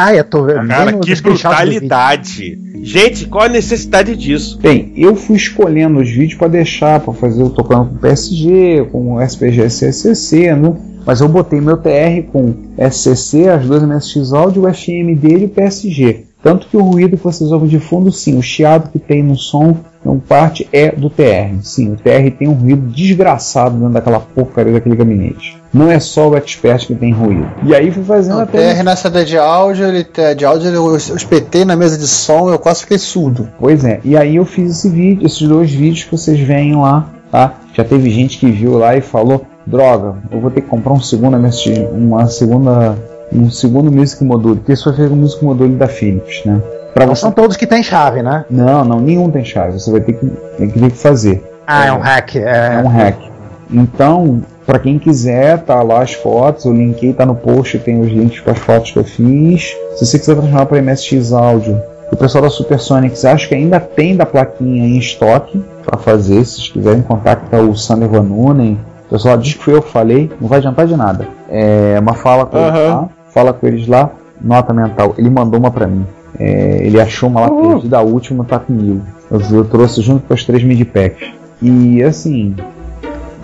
Ah, eu tô vendo. Cara, que brutalidade. Gente, qual a necessidade disso? Bem, eu fui escolhendo os vídeos para deixar, para fazer eu tocando com PSG, com o SPG SCC, né? mas eu botei meu TR com SCC, as duas MSX áudio, o FM dele e o PSG. Tanto que o ruído que vocês ouvem de fundo, sim, o chiado que tem no som, não parte é do TR. Sim, o TR tem um ruído desgraçado dentro daquela porcaria daquele gabinete. Não é só o Expert que tem ruído. E aí fui fazendo Não, até. TR na CD de áudio, ele, de áudio, ele- eu espetei na mesa de som, eu quase fiquei surdo. Pois é, e aí eu fiz esse vídeo, esses dois vídeos que vocês veem lá, tá? Já teve gente que viu lá e falou, droga, eu vou ter que comprar um segundo uma segunda, um segundo Music Module, porque isso vai ser o Music Module da Philips, né? Pra Não você... são todos que tem chave, né? Não, não, nenhum tem chave, você vai ter que, tem que ver o que fazer. Ah, é um hack. É É, um hack. Então, para quem quiser, tá lá as fotos, eu linkei, tá no post, tem os links com as fotos que eu fiz. Se você quiser transformar para MSX áudio, o pessoal da Supersonics acho que ainda tem da plaquinha em estoque para fazer. Se vocês quiserem contactar o Sander Van Nunen, o pessoal diz que foi eu que falei, não vai adiantar de nada. É uma fala com eles lá, fala com eles lá, nota mental. Ele mandou uma pra mim. É, ele achou uma lá perdida, a última tá comigo. Eu, eu trouxe junto com as três midpacks. E assim,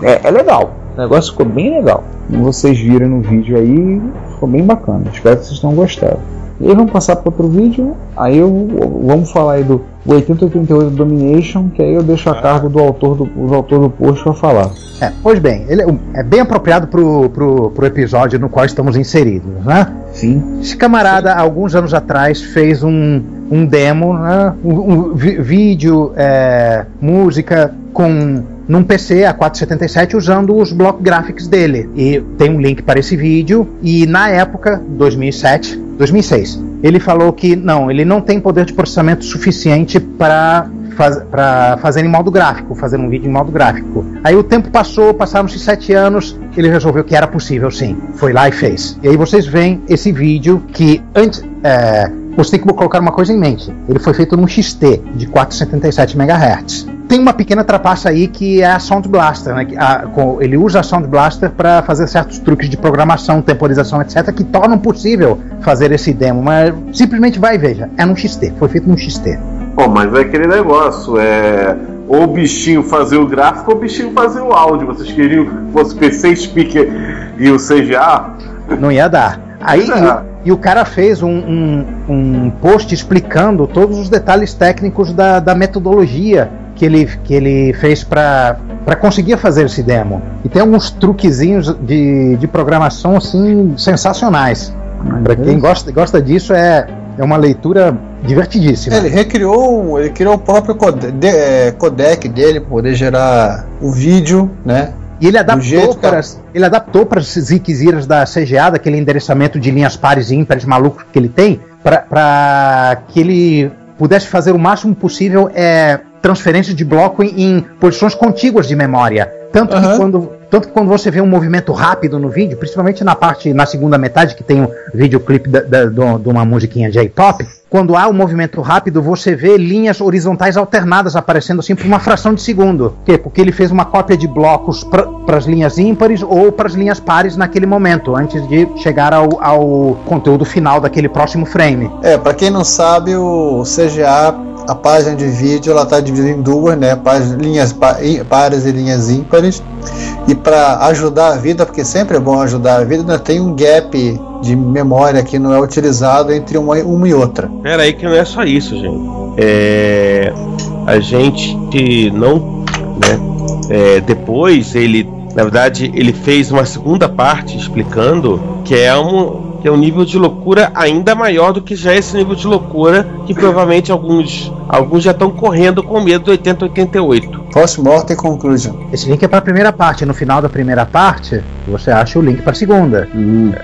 é, é legal. O negócio ficou bem legal. Como vocês viram no vídeo aí, ficou bem bacana. Espero que vocês tenham gostado. E aí vamos passar para outro vídeo. Aí eu vamos falar aí do 8088 Domination, que aí eu deixo a cargo do autor do, do autor do post para falar. É, pois bem, ele é- é bem apropriado pro, pro, pro episódio no qual estamos inseridos, né? Sim. Esse camarada, alguns anos atrás, fez um, um demo, né? um, um vídeo, é, música com num PC A477 usando os block graphics dele. E tem um link para esse vídeo. E na época, 2007, 2006, ele falou que não, ele não tem poder de processamento suficiente para faz, para fazer em modo gráfico, fazer um vídeo em modo gráfico. Aí o tempo passou, passaram-se sete anos, ele resolveu que era possível sim. Foi lá e fez. E aí vocês veem esse vídeo que antes. É, você tem que colocar uma coisa em mente. Ele foi feito num XT de 477 MHz. Tem uma pequena trapaça aí que é a Sound Blaster, né? a- com- ele usa a Sound Blaster para fazer certos truques de programação, temporização, etc., que tornam possível fazer esse demo. Mas simplesmente vai e veja. É num XT, foi feito num XT. Pô, mas é aquele negócio, é. Ou o bichinho fazer o gráfico ou o bichinho fazer o áudio. Vocês queriam que fosse PC Speaker e o CGA? Não ia dar. Aí é. E, o- cara fez um, um- um post explicando todos os detalhes técnicos da, da metodologia que ele, que ele fez para conseguir fazer esse demo. E tem alguns truquezinhos de, de programação assim sensacionais. Para quem gosta, gosta disso é, é uma leitura divertidíssima. Ele recriou, ele criou o próprio de- é, codec dele para poder gerar o vídeo, né? E ele adaptou que para ele adaptou para as ziqueziras da CGA, daquele endereçamento de linhas pares e ímpares maluco que ele tem, para que ele pudesse fazer o máximo possível é, transferência de bloco em, em posições contíguas de memória. Tanto que quando tanto que quando você vê um movimento rápido no vídeo, principalmente na parte na segunda metade que tem o videoclipe de uma musiquinha J-pop, quando há um movimento rápido, você vê linhas horizontais alternadas aparecendo assim por uma fração de segundo. Por quê? Porque ele fez uma cópia de blocos para as linhas ímpares ou para as linhas pares naquele momento, antes de chegar ao, ao conteúdo final daquele próximo frame. É, para quem não sabe, o CGA, a página de vídeo, ela tá dividida em duas, né? Páginas, linhas pares e linhas ímpares. E para ajudar a vida, porque sempre é bom ajudar a vida, né, tem um gap de memória que não é utilizado entre uma, uma e outra. Pera aí que não é só isso, gente. É, a gente não, né? é, depois ele, na verdade, ele fez uma segunda parte explicando que é um que é um nível de loucura ainda maior do que já é esse nível de loucura que provavelmente alguns alguns já estão correndo com medo do 8088. Post-mortem conclusion. Esse link é para a primeira parte. No final da primeira parte, você acha o link para a segunda.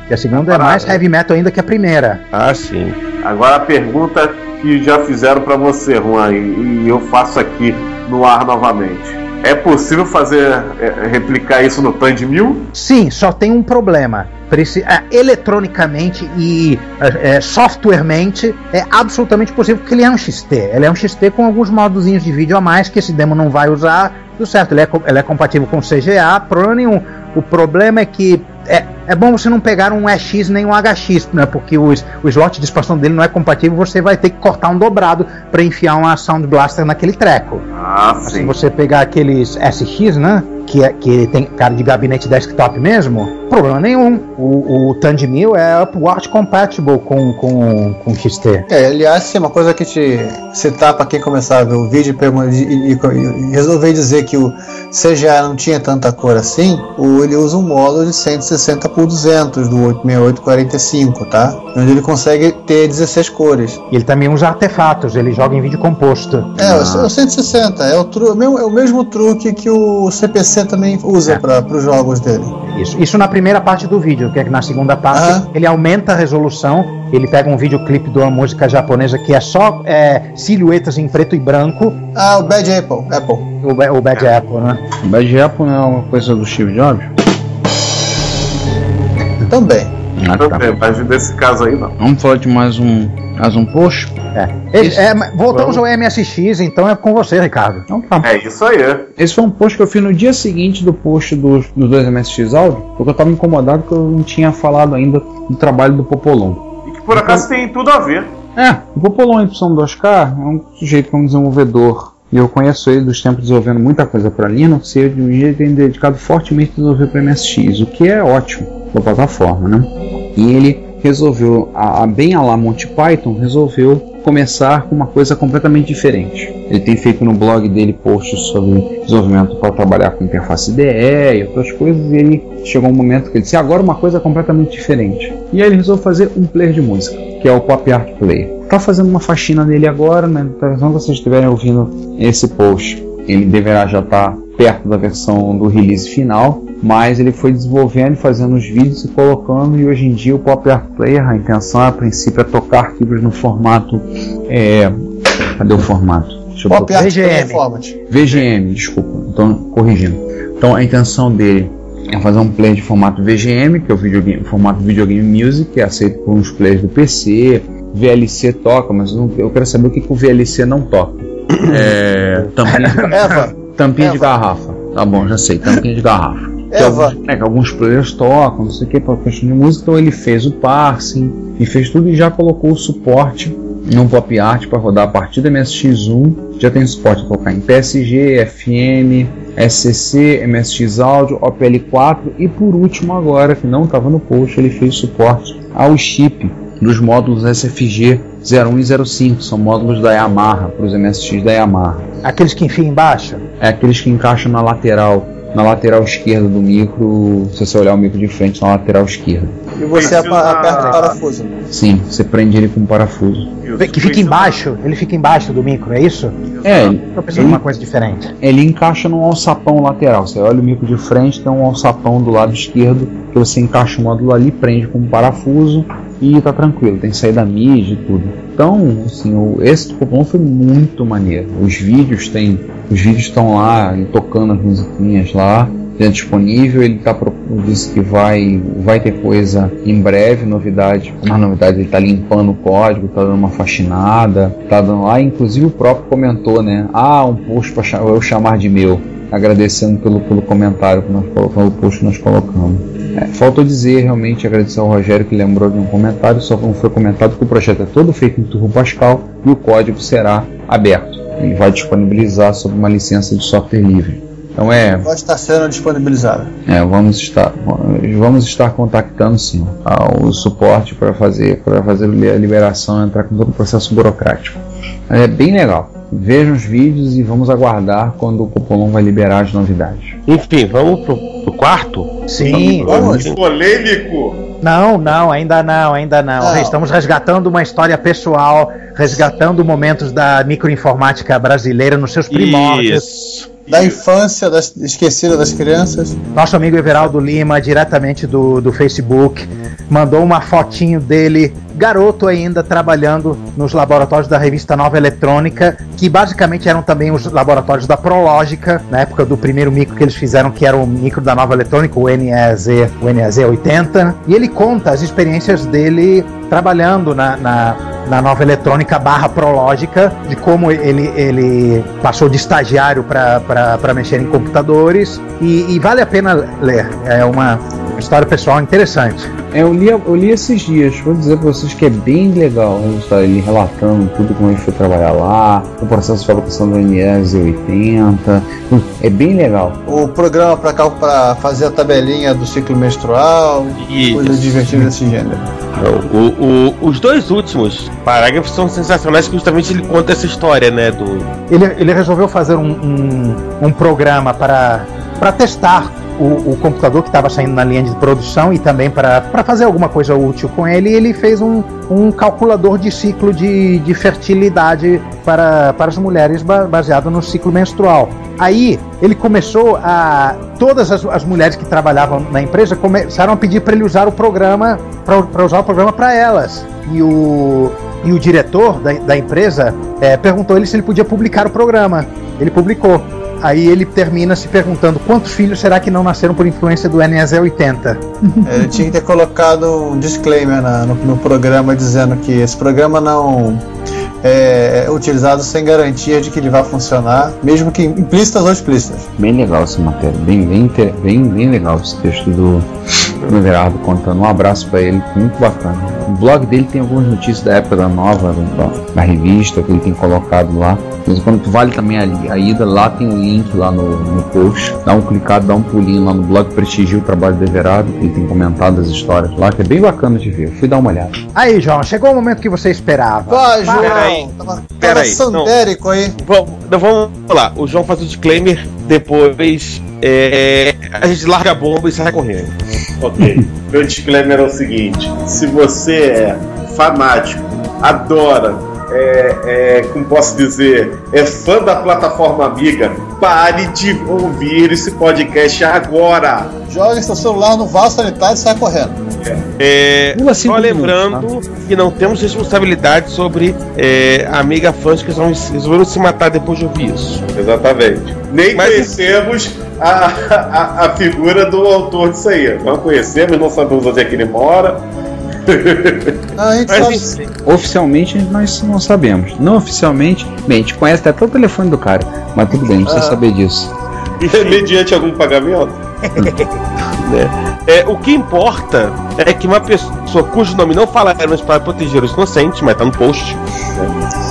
Que a segunda é mais heavy metal ainda que a primeira. Ah, sim. Agora a pergunta que já fizeram pra você, Juan, e, e eu faço aqui no ar novamente. É possível fazer é, replicar isso no Tand 1000? Sim, só tem um problema. Preci- é, eletronicamente e é, é, softwaremente é absolutamente possível porque ele é um XT. Ele é um XT com alguns modozinhos de vídeo a mais que esse demo não vai usar. Tudo certo, ele é, ele é compatível com CGA, problema nenhum. O problema é que é, é bom você não pegar um EX nem um HX, né? Porque o, s- o slot de expansão dele não é compatível, você vai ter que cortar um dobrado para enfiar uma Sound Blaster naquele treco. Ah, Se você pegar aqueles SX, né? Que, é, que tem cara de gabinete desktop mesmo, problema nenhum. O, o Tand 1000 é upward compatible com, com, com XT. É, aliás, sim, uma coisa que te citar para quem começar a ver o vídeo e e, e- resolver dizer que o CGA não tinha tanta cor assim, o, ele usa um módulo de 160 por 200 do 86845, tá? Onde ele consegue ter 16 cores. E ele também usa artefatos, ele joga em vídeo composto. É, o, o 160 é o, tru, é o mesmo truque que o CPC também usa para os jogos dele. Isso, isso na primeira parte do vídeo, que é que na segunda parte ele aumenta a resolução, ele pega um videoclipe de uma música japonesa que é só é, silhuetas em preto e branco. Ah, o Bad Apple. Apple. O, o Bad Apple, né? O Bad Apple não é uma coisa do Steve Jobs? Também. Ah, tá. Também, mas nesse caso aí não. Vamos falar de mais um Mais um post? É. Esse- é, voltamos ao MSX, então é com você, Ricardo. Então tá. É isso aí. Esse foi um post que eu fiz no dia seguinte do post dos, dos dois MSX áudio, porque eu tava incomodado que eu não tinha falado ainda do trabalho do Popolon. E que por acaso tem tudo a ver. É, o Popolon Y2K é um sujeito que é um desenvolvedor, e eu conheço ele dos tempos desenvolvendo muita coisa para Linux, e ele de um dia tem dedicado fortemente a desenvolver para MSX, o que é ótimo para plataforma, né? E ele resolveu, a, a bem a lá Monty Python, resolveu começar com uma coisa completamente diferente. Ele tem feito no blog dele posts sobre desenvolvimento para trabalhar com interface IDE e outras coisas, e ele chegou um momento que ele disse, agora uma coisa completamente diferente. E aí ele resolveu fazer um player de música, que é o Pop Art Player. Tá fazendo uma faxina nele agora, né? Então, Quando vocês estiverem ouvindo esse post, ele deverá já estar perto da versão do release final, mas ele foi desenvolvendo, e fazendo os vídeos e colocando, e hoje em dia o Pop Art Player, a intenção a princípio é tocar arquivos no formato. É, cadê o formato? Deixa eu Pop. Art Player Format. VGM, desculpa, então corrigindo. Então a intenção dele é fazer um player de formato VGM, que é o videogame, formato videogame music, que é aceito por uns players do PC. VLC toca, mas eu, não- eu quero saber o que, que o VLC não toca. É, tampinha de, Eva. tampinha de garrafa. Tá bom, já sei, tampinha de garrafa. Que Eva. alguns, é, que alguns players tocam, não sei o que, para questão de música, então ele fez o parsing e fez tudo e já colocou o suporte no Pop Art para rodar a partir do MSX1. Já tem suporte para tocar em PSG, FM, SCC, MSX Audio, OPL4 e por último agora, que não estava no post, ele fez suporte ao chip dos módulos SFG 01 e 05, são módulos da Yamaha, para os MSX da Yamaha. Aqueles que enfiam embaixo? É aqueles que encaixam na lateral, na lateral esquerda do micro, se você olhar o micro de frente, na lateral esquerda. E você aperta o parafuso. Sim, você prende ele com um parafuso. Que fica embaixo, ele fica embaixo do micro, é isso? É, Tô pensando ele- uma coisa diferente. Ele encaixa num alçapão lateral. Você olha o micro de frente, tem um alçapão do lado esquerdo que você encaixa o módulo ali, prende com um parafuso e tá tranquilo. Tem saída MIDI e tudo. Então, assim, o, esse do Copom foi muito maneiro. Os vídeos tem, os vídeos estão lá, ele tocando as musiquinhas lá. É disponível, ele tá, disse que vai, vai ter coisa em breve, novidade. Uma novidade, ele tá limpando o código, tá dando uma faxinada, tá dando lá, inclusive o próprio comentou, né? Ah, um post para eu chamar de meu, agradecendo pelo, pelo comentário que nós colocamos, o post que nós colocamos. É, faltou dizer realmente agradecer ao Rogério que lembrou de um comentário, só não foi comentado que o projeto é todo feito em Turbo Pascal e o código será aberto. Ele vai disponibilizar sob uma licença de software livre. Então é, Pode estar sendo disponibilizado. é, vamos estar vamos estar contactando sim o suporte para fazer para fazer a liberação entrar com todo o processo burocrático. É bem legal. Vejam os vídeos e vamos aguardar quando o Copolon vai liberar as novidades. Enfim, vamos pro quarto? Sim. Vamos. Polêmico. Não, não, ainda não, ainda não. Não. Estamos resgatando uma história pessoal, resgatando momentos da microinformática brasileira nos seus primórdios. Isso. Da infância das, esquecida das crianças. Nosso amigo Everaldo Lima, diretamente do, do Facebook, mandou uma fotinho dele, garoto ainda, trabalhando nos laboratórios da revista Nova Eletrônica, que basicamente eram também os laboratórios da Prológica, na época do primeiro micro que eles fizeram, que era o micro da Nova Eletrônica, o NEZ, o NEZ 80. E ele conta as experiências dele trabalhando na, na, na Nova Eletrônica barra Prológica, de como ele, ele passou de estagiário para mexer em computadores. E, e vale a pena ler. É uma história pessoal interessante. É, eu, li, eu li esses dias, vou dizer pra vocês que é bem legal a história, ele relatando tudo como ele foi trabalhar lá, o processo de fabricação do NES 80, é bem legal. O programa para cá para fazer a tabelinha do ciclo menstrual. Isso. Coisas divertidas desse gênero. O, o- os dois últimos parágrafos são sensacionais, que justamente ele conta essa história, né? Do, Ele, ele resolveu fazer um, um, um programa para, para testar o, o computador que estava saindo na linha de produção e também para, fazer alguma coisa útil com ele. Ele fez um, um calculador de ciclo de, de fertilidade para, para as mulheres ba- baseado no ciclo menstrual. Aí ele começou a. Todas as, as mulheres que trabalhavam na empresa começaram a pedir para ele usar o programa, para usar o programa para elas. E o, e o diretor da, da empresa eh, perguntou ele se ele podia publicar o programa. Ele publicou. Aí ele termina se perguntando quantos filhos será que não nasceram por influência do NES 80? Ele tinha que ter colocado um disclaimer na- no, no programa dizendo que esse programa não é, é utilizado sem garantia de que ele vai funcionar, mesmo que implícitas ou explícitas. Bem legal essa matéria, bem, bem, bem, bem legal esse texto do Everardo contando. Um abraço pra ele, muito bacana. O blog dele tem algumas notícias da época da nova, da, da revista que ele tem colocado lá. Mas quando vale também a, a ida, lá tem um link lá no, no post. Dá um clicado, dá um pulinho lá no blog, prestigia o trabalho do Everardo, que ele tem comentado as histórias lá, que é bem bacana de ver. Fui dar uma olhada. Aí, João, chegou o momento que você esperava. Vai, João! Peraí, Tava, peraí, tava sandérico aí. Vamos, vamos lá. O João faz o disclaimer, depois é, a gente larga a bomba e sai correndo. Ok. Meu disclaimer é o seguinte: se você é fanático, adora, é, é, como posso dizer, é fã da plataforma amiga, pare de ouvir esse podcast agora. Joga seu celular no vaso sanitário e sai correndo. É, cinco só lembrando que não temos responsabilidade sobre é, amiga fãs que resolveram se matar depois de ouvir isso. Exatamente. Nem Mas- conhecemos a, a, a figura do autor disso aí. Não conhecemos, não sabemos onde é que ele mora. A gente Mas, sabe- Oficialmente nós não sabemos. Não oficialmente, bem, a gente conhece até o telefone do cara, mas tudo bem, não precisa Ah. saber disso. E mediante algum pagamento. é, o que importa é que uma pessoa cujo nome não falaremos para proteger os inocentes, mas tá no post.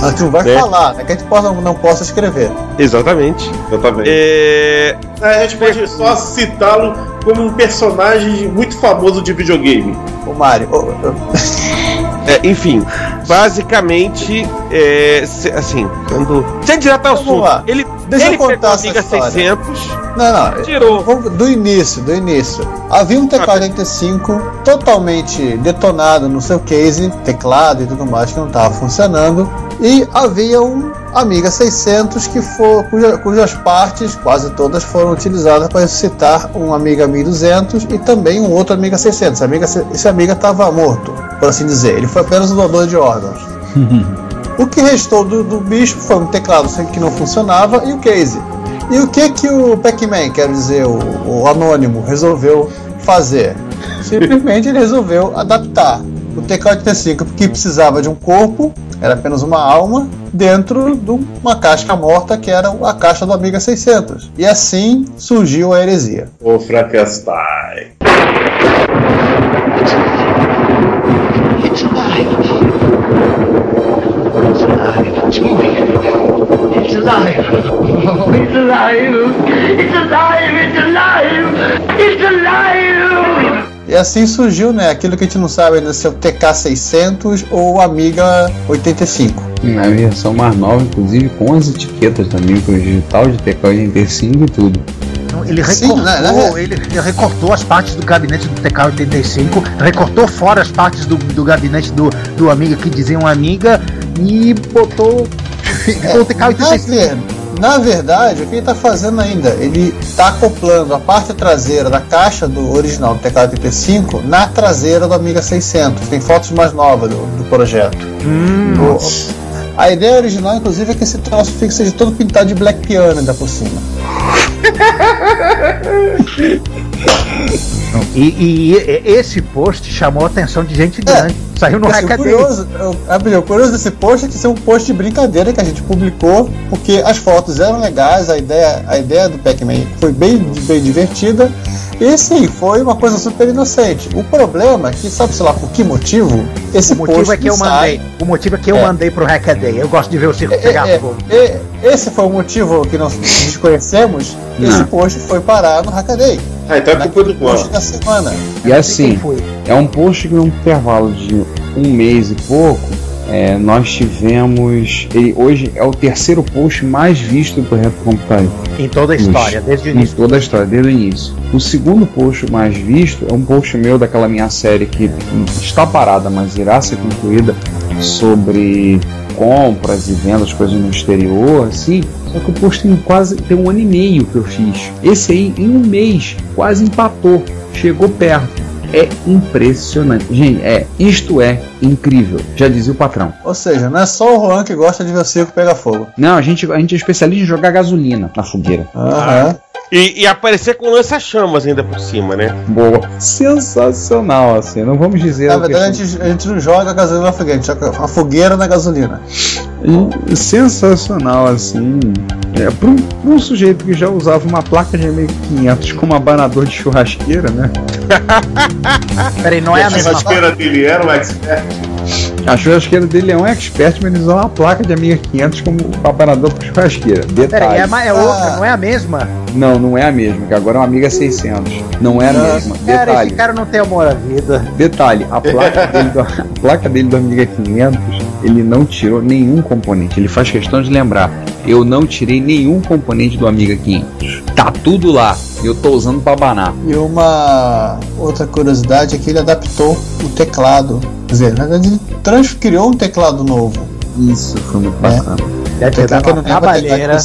a gente não vai É. falar, né? Que a gente possa, não possa escrever. Exatamente. Exatamente. É, A gente pode só citá-lo como um personagem muito famoso de videogame. O Mário. ô, ô, é, enfim, basicamente, é, se- assim, quando. Sem direto ao lá. ele, Deixa ele eu contar pegou a essa Amiga história. 600, Não, não. tirou. Do início, do início. Havia um TK-85 totalmente detonado no seu case, teclado e tudo mais que não estava funcionando. E havia um Amiga 600 que for, cuja- cujas partes, quase todas, foram utilizadas para ressuscitar um Amiga 1200 e também um outro Amiga 600. Esse Amiga, esse Amiga estava morto, por assim dizer. Ele foi apenas um doador de órgãos. O que restou do, do bicho foi um teclado que não funcionava e o case. E o que que o Pac-Man, quer dizer, o, o anônimo, resolveu fazer? Simplesmente ele resolveu adaptar o TK-85 que precisava de um corpo, era apenas uma alma, dentro de uma casca morta que era a caixa do Amiga 600. E assim surgiu a heresia. O Frankenstein. It's alive. It's alive. It's moving. It's alive. Oh, it's alive. It's alive. It's alive. It's alive. E assim surgiu, né, aquilo que a gente não sabe ainda se é o TK600 ou o Amiga 85. Na versão mais nova, inclusive, com as etiquetas também, com o digital de TK85 e tudo. Então, Ele Sim, recortou, né, né? ele, ele recortou as partes do gabinete do TK-85, recortou fora as partes do, do gabinete do, do Amiga que diziam Amiga e botou, ficou o na, TK-85. Na verdade, o que ele está fazendo ainda? Ele está acoplando a parte traseira da caixa do original do TK-85 na traseira do Amiga 600. Tem fotos mais novas do, do projeto. O- a ideia original, inclusive, é que esse troço fique seja todo pintado de black piano ainda por cima. E, e- esse post chamou a atenção de gente grande. Saiu no Assim, curioso, eu- Gabriel, o curioso desse post é que isso é um post de brincadeira que a gente publicou, porque as fotos eram legais, a ideia, a ideia do Pac-Man foi bem, bem divertida, e sim, foi uma coisa super inocente. O problema é que, sabe, sei lá, por que motivo, esse O motivo post é que eu sai- mandei. O motivo é que eu É. mandei pro Hackaday. Eu gosto de ver o circo pegar É, fogo. é, esse foi o motivo que nós desconhecemos. Esse Não. post foi parar no Hackaday. Ah, então é culpa do post da semana. E assim, é um post que num intervalo de um mês e pouco, é, nós tivemos. Ele hoje é o terceiro post mais visto do Retro Computaria. Em toda a história, desde o Em início. toda a história, desde o início. O segundo post mais visto é um post meu daquela minha série que está parada, mas irá ser concluída sobre compras e vendas, coisas no exterior, assim. Só que o post tem quase tem um ano e meio que eu fiz. Esse aí, em um mês, quase empatou, chegou perto. É impressionante. Gente, é, isto é incrível. Já dizia o patrão. Ou seja, não é só o Juan que gosta de ver o circo pegar fogo. Não, a gente, a gente é especialista em jogar gasolina na fogueira. Aham. E, e aparecer com lança-chamas ainda por cima, né? Boa. Sensacional, assim. Não vamos dizer. Na a verdade, a questão- gente, a gente não joga gasolina na fogueira, a gente joga a fogueira na gasolina. E sensacional, assim. É, para um, pra um sujeito que já usava uma placa de 1500 como abanador de churrasqueira, né? Peraí, não é E a mesma churrasqueira dele era um expert. A churrasqueira dele é um expert, mas ele usa uma placa de Amiga 500 como abanador para churrasqueira. Detalhe. Peraí, é, é outra, não é a mesma? Não, não é a mesma, que agora é uma Amiga 600. Não é a mesma. Cara, Detalhe. esse cara não tem amor à vida. Detalhe, a placa, dele do, a placa dele do Amiga 500, ele não tirou nenhum componente. Ele faz questão de lembrar, eu não tirei nenhum componente do Amiga 500. Tá tudo lá. Eu tô usando pra abanar. E uma outra curiosidade é que ele adaptou o teclado. Quer dizer, na verdade, ele trans criou um teclado novo. Isso foi muito bacana. Deve ter dado uma trabalheira.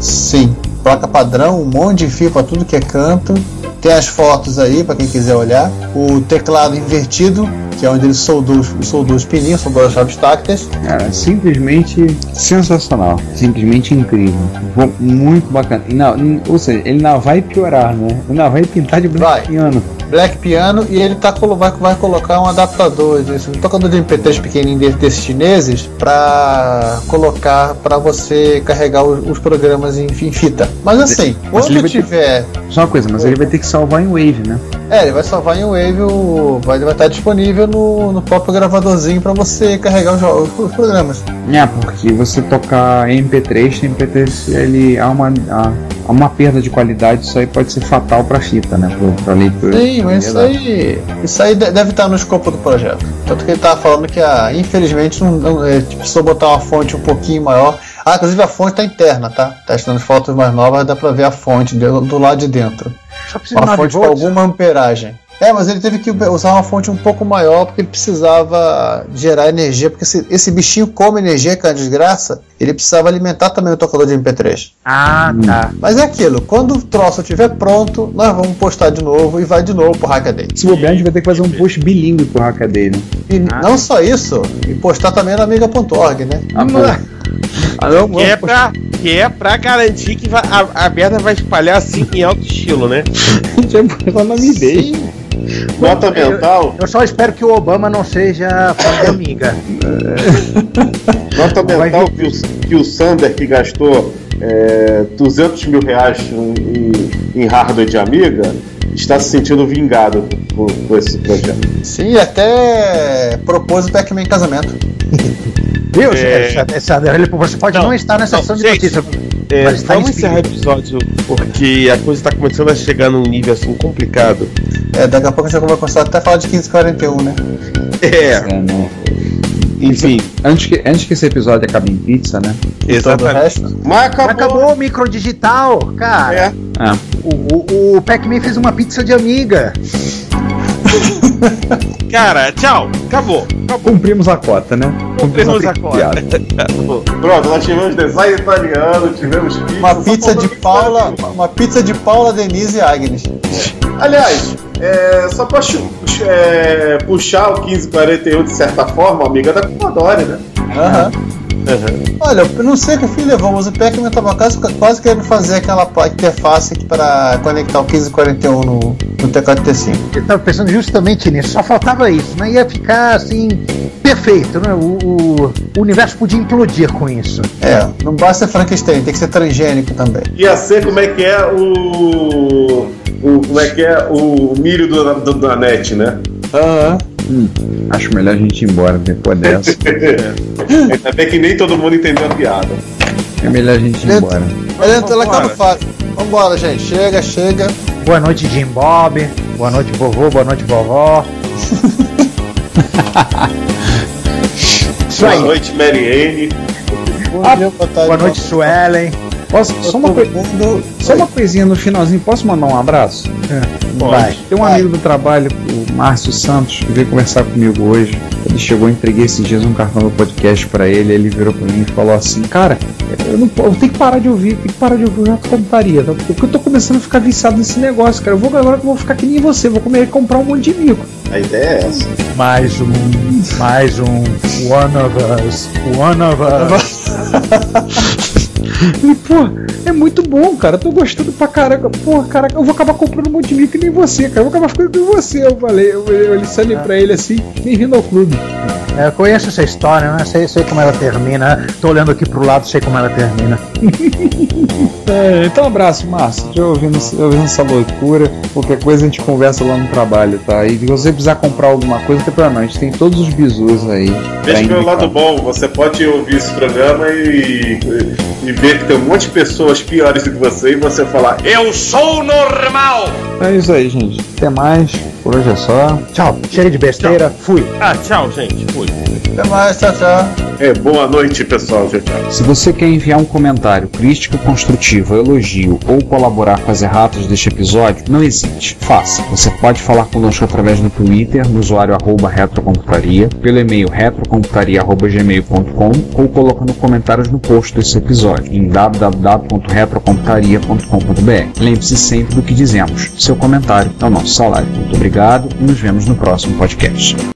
Sim, placa padrão, um monte de fio pra tudo que é canto. Tem as fotos aí pra quem quiser olhar. O teclado invertido, que é onde ele soldou, os- soldou os pininhos, soldou as chaves tácteis. Cara, simplesmente sensacional. Simplesmente incrível. Muito bacana. E não, ou seja, ele não vai piorar, né? Ele não vai pintar de piano. Black Piano e ele tá, vai, vai colocar um adaptador, desse, um tocador de MP3 pequenininho desse- desses chineses pra colocar pra você carregar os, os programas em, em fita. Mas assim, Mas quando vai ter- tiver. Só uma coisa, mas ele vai ter que salvar em Wave, né? É, ele vai salvar em Wave, o, vai, vai estar disponível no, no próprio gravadorzinho pra você carregar os, os programas. É, porque você tocar MP3, tem MP3, ele há uma, há, há uma perda de qualidade, isso aí pode ser fatal pra fita, né? Pra, pra leitura. Sim, mas isso aí, isso aí de- deve estar no escopo do projeto. Tanto que ele tava falando que, ah, infelizmente, não, não, é, tipo, precisou botar uma fonte um pouquinho maior. Ah, inclusive a fonte tá interna, tá? Testando as fotos mais novas, dá pra ver a fonte de- do lado de dentro. Só precisa de Uma 9 fonte com alguma amperagem. É, mas ele teve que usar uma fonte um pouco maior porque ele precisava gerar energia, porque esse, esse bichinho come energia, que é uma desgraça, ele precisava alimentar também o tocador de MP3. Ah, tá. Mas é aquilo, quando o troço estiver pronto, nós vamos postar de novo e vai de novo pro Hackaday. Se bobear, a gente vai ter que fazer um post bilíngue pro Hackaday, né? E não só isso, e postar também na amiga.org, né? Ah, pô. Ah, não, Que é, pra, que é pra garantir que vai- a, a merda vai espalhar assim em alto estilo, né? A gente vai postar na minha Nota mental. Eu só espero que o Obama não seja fã de amiga. Nota mental que o, que o Sander que gastou é, 200 mil reais em, em hardware de amiga está se sentindo vingado por, por esse projeto. Sim, até propôs o Pac-Man em casamento. Viu? É. Ele- você pode não, estar nessa sessão de gente, notícias. É, está vamos encerrar o episódio porque a coisa tá começando a chegar num nível assim complicado. É, daqui a pouco a gente vai começar até a falar de 1541, né? É, É, né? enfim, Antes que, antes que esse episódio acabe em pizza, né? Exatamente. resto. Mas acabou. acabou o microdigital, cara. É. Ah, O, o, o Pac-Man fez uma pizza de amiga. Cara, tchau, acabou. acabou. cumprimos a cota, né? Cumprimos a cota. piada. Pronto, nós tivemos design italiano, tivemos pizza. Uma pizza de Paula, pizza. uma pizza de Paula, Denise e Agnes. Aliás, é, só pra é, puxar o 1541 de certa forma, amiga da Commodore, né? Aham. Olha, eu não sei o que o filho levou, mas o Pac-Man tava quase, quase querendo fazer aquela interface aqui para conectar o 1541 no, no T4T5. Eu tava pensando justamente nisso. Só faltava isso, né? Ia ficar assim, perfeito, né? O, o- o universo podia implodir com isso. É, não basta ser Frankenstein, tem que ser transgênico também. Ia ser como é que é o. o como é que é o milho do, do, da net, né? Aham. Hum, acho melhor a gente ir embora depois dessa. Ainda bem que nem todo mundo entendeu a piada. É melhor a gente ir embora. Mas dentro ela acaba fácil. Vambora, gente. Chega, chega. Boa noite, Jim Bob. Boa noite, vovô. Boa noite, vovó. Boa noite, Mary Anne. Boa tarde. Boa noite, Suelen. Posso, só, uma coi- só uma coisinha no finalzinho, posso mandar um abraço? Vai. Tem um amigo do trabalho, o Márcio Santos, que veio conversar comigo hoje. Ele chegou, eu entreguei esses dias um cartão do podcast pra ele, ele virou pra mim e falou assim, cara, eu, não, eu tenho que parar de ouvir, tenho que parar de ouvir o Reto Computaria, tá? porque eu tô começando a ficar viciado nesse negócio, cara. Eu vou agora que eu vou ficar que nem você, vou comer comprar um monte de mico. A ideia é essa. Mais um, mais um One of Us, One of Us. E, pô, é muito bom, cara. Eu tô gostando pra caraca. Porra, caraca, eu vou acabar comprando um monte de mico que nem você, cara. Eu vou acabar ficando com você. Eu falei, eu, eu, eu falei pra ele assim, bem-vindo ao clube. É, eu conheço essa história, né? Sei, sei como ela termina. Tô olhando aqui pro lado, sei como ela termina. É, então, um abraço, Márcio. Já ouvindo, ouvindo essa loucura. Qualquer coisa a gente conversa lá no trabalho, tá? E se você precisar comprar alguma coisa, tem problema, não. A gente tem todos os bisus aí. pra Veja pelo lado bom, você pode ouvir esse programa e, e ver que tem um monte de pessoas piores do que você e você falar, eu sou normal! É isso aí, gente. Até mais. Por hoje é só. Tchau. Chega de besteira. Fui. Ah, tchau, gente. Fui. Até mais, tchau, tchau. É, boa noite, pessoal. Tchau, tchau. Se você quer enviar um comentário, crítica construtiva, elogio ou colaborar com as erratas deste episódio, não hesite, faça. Você pode falar conosco através do Twitter, no usuário arroba retrocomputaria, pelo e-mail retrocomputaria.gmail.com ou colocando comentários no post desse episódio em www.retrocomputaria.com.br. Lembre-se sempre do que dizemos. Seu comentário é o nosso salário. Muito obrigado e nos vemos no próximo podcast.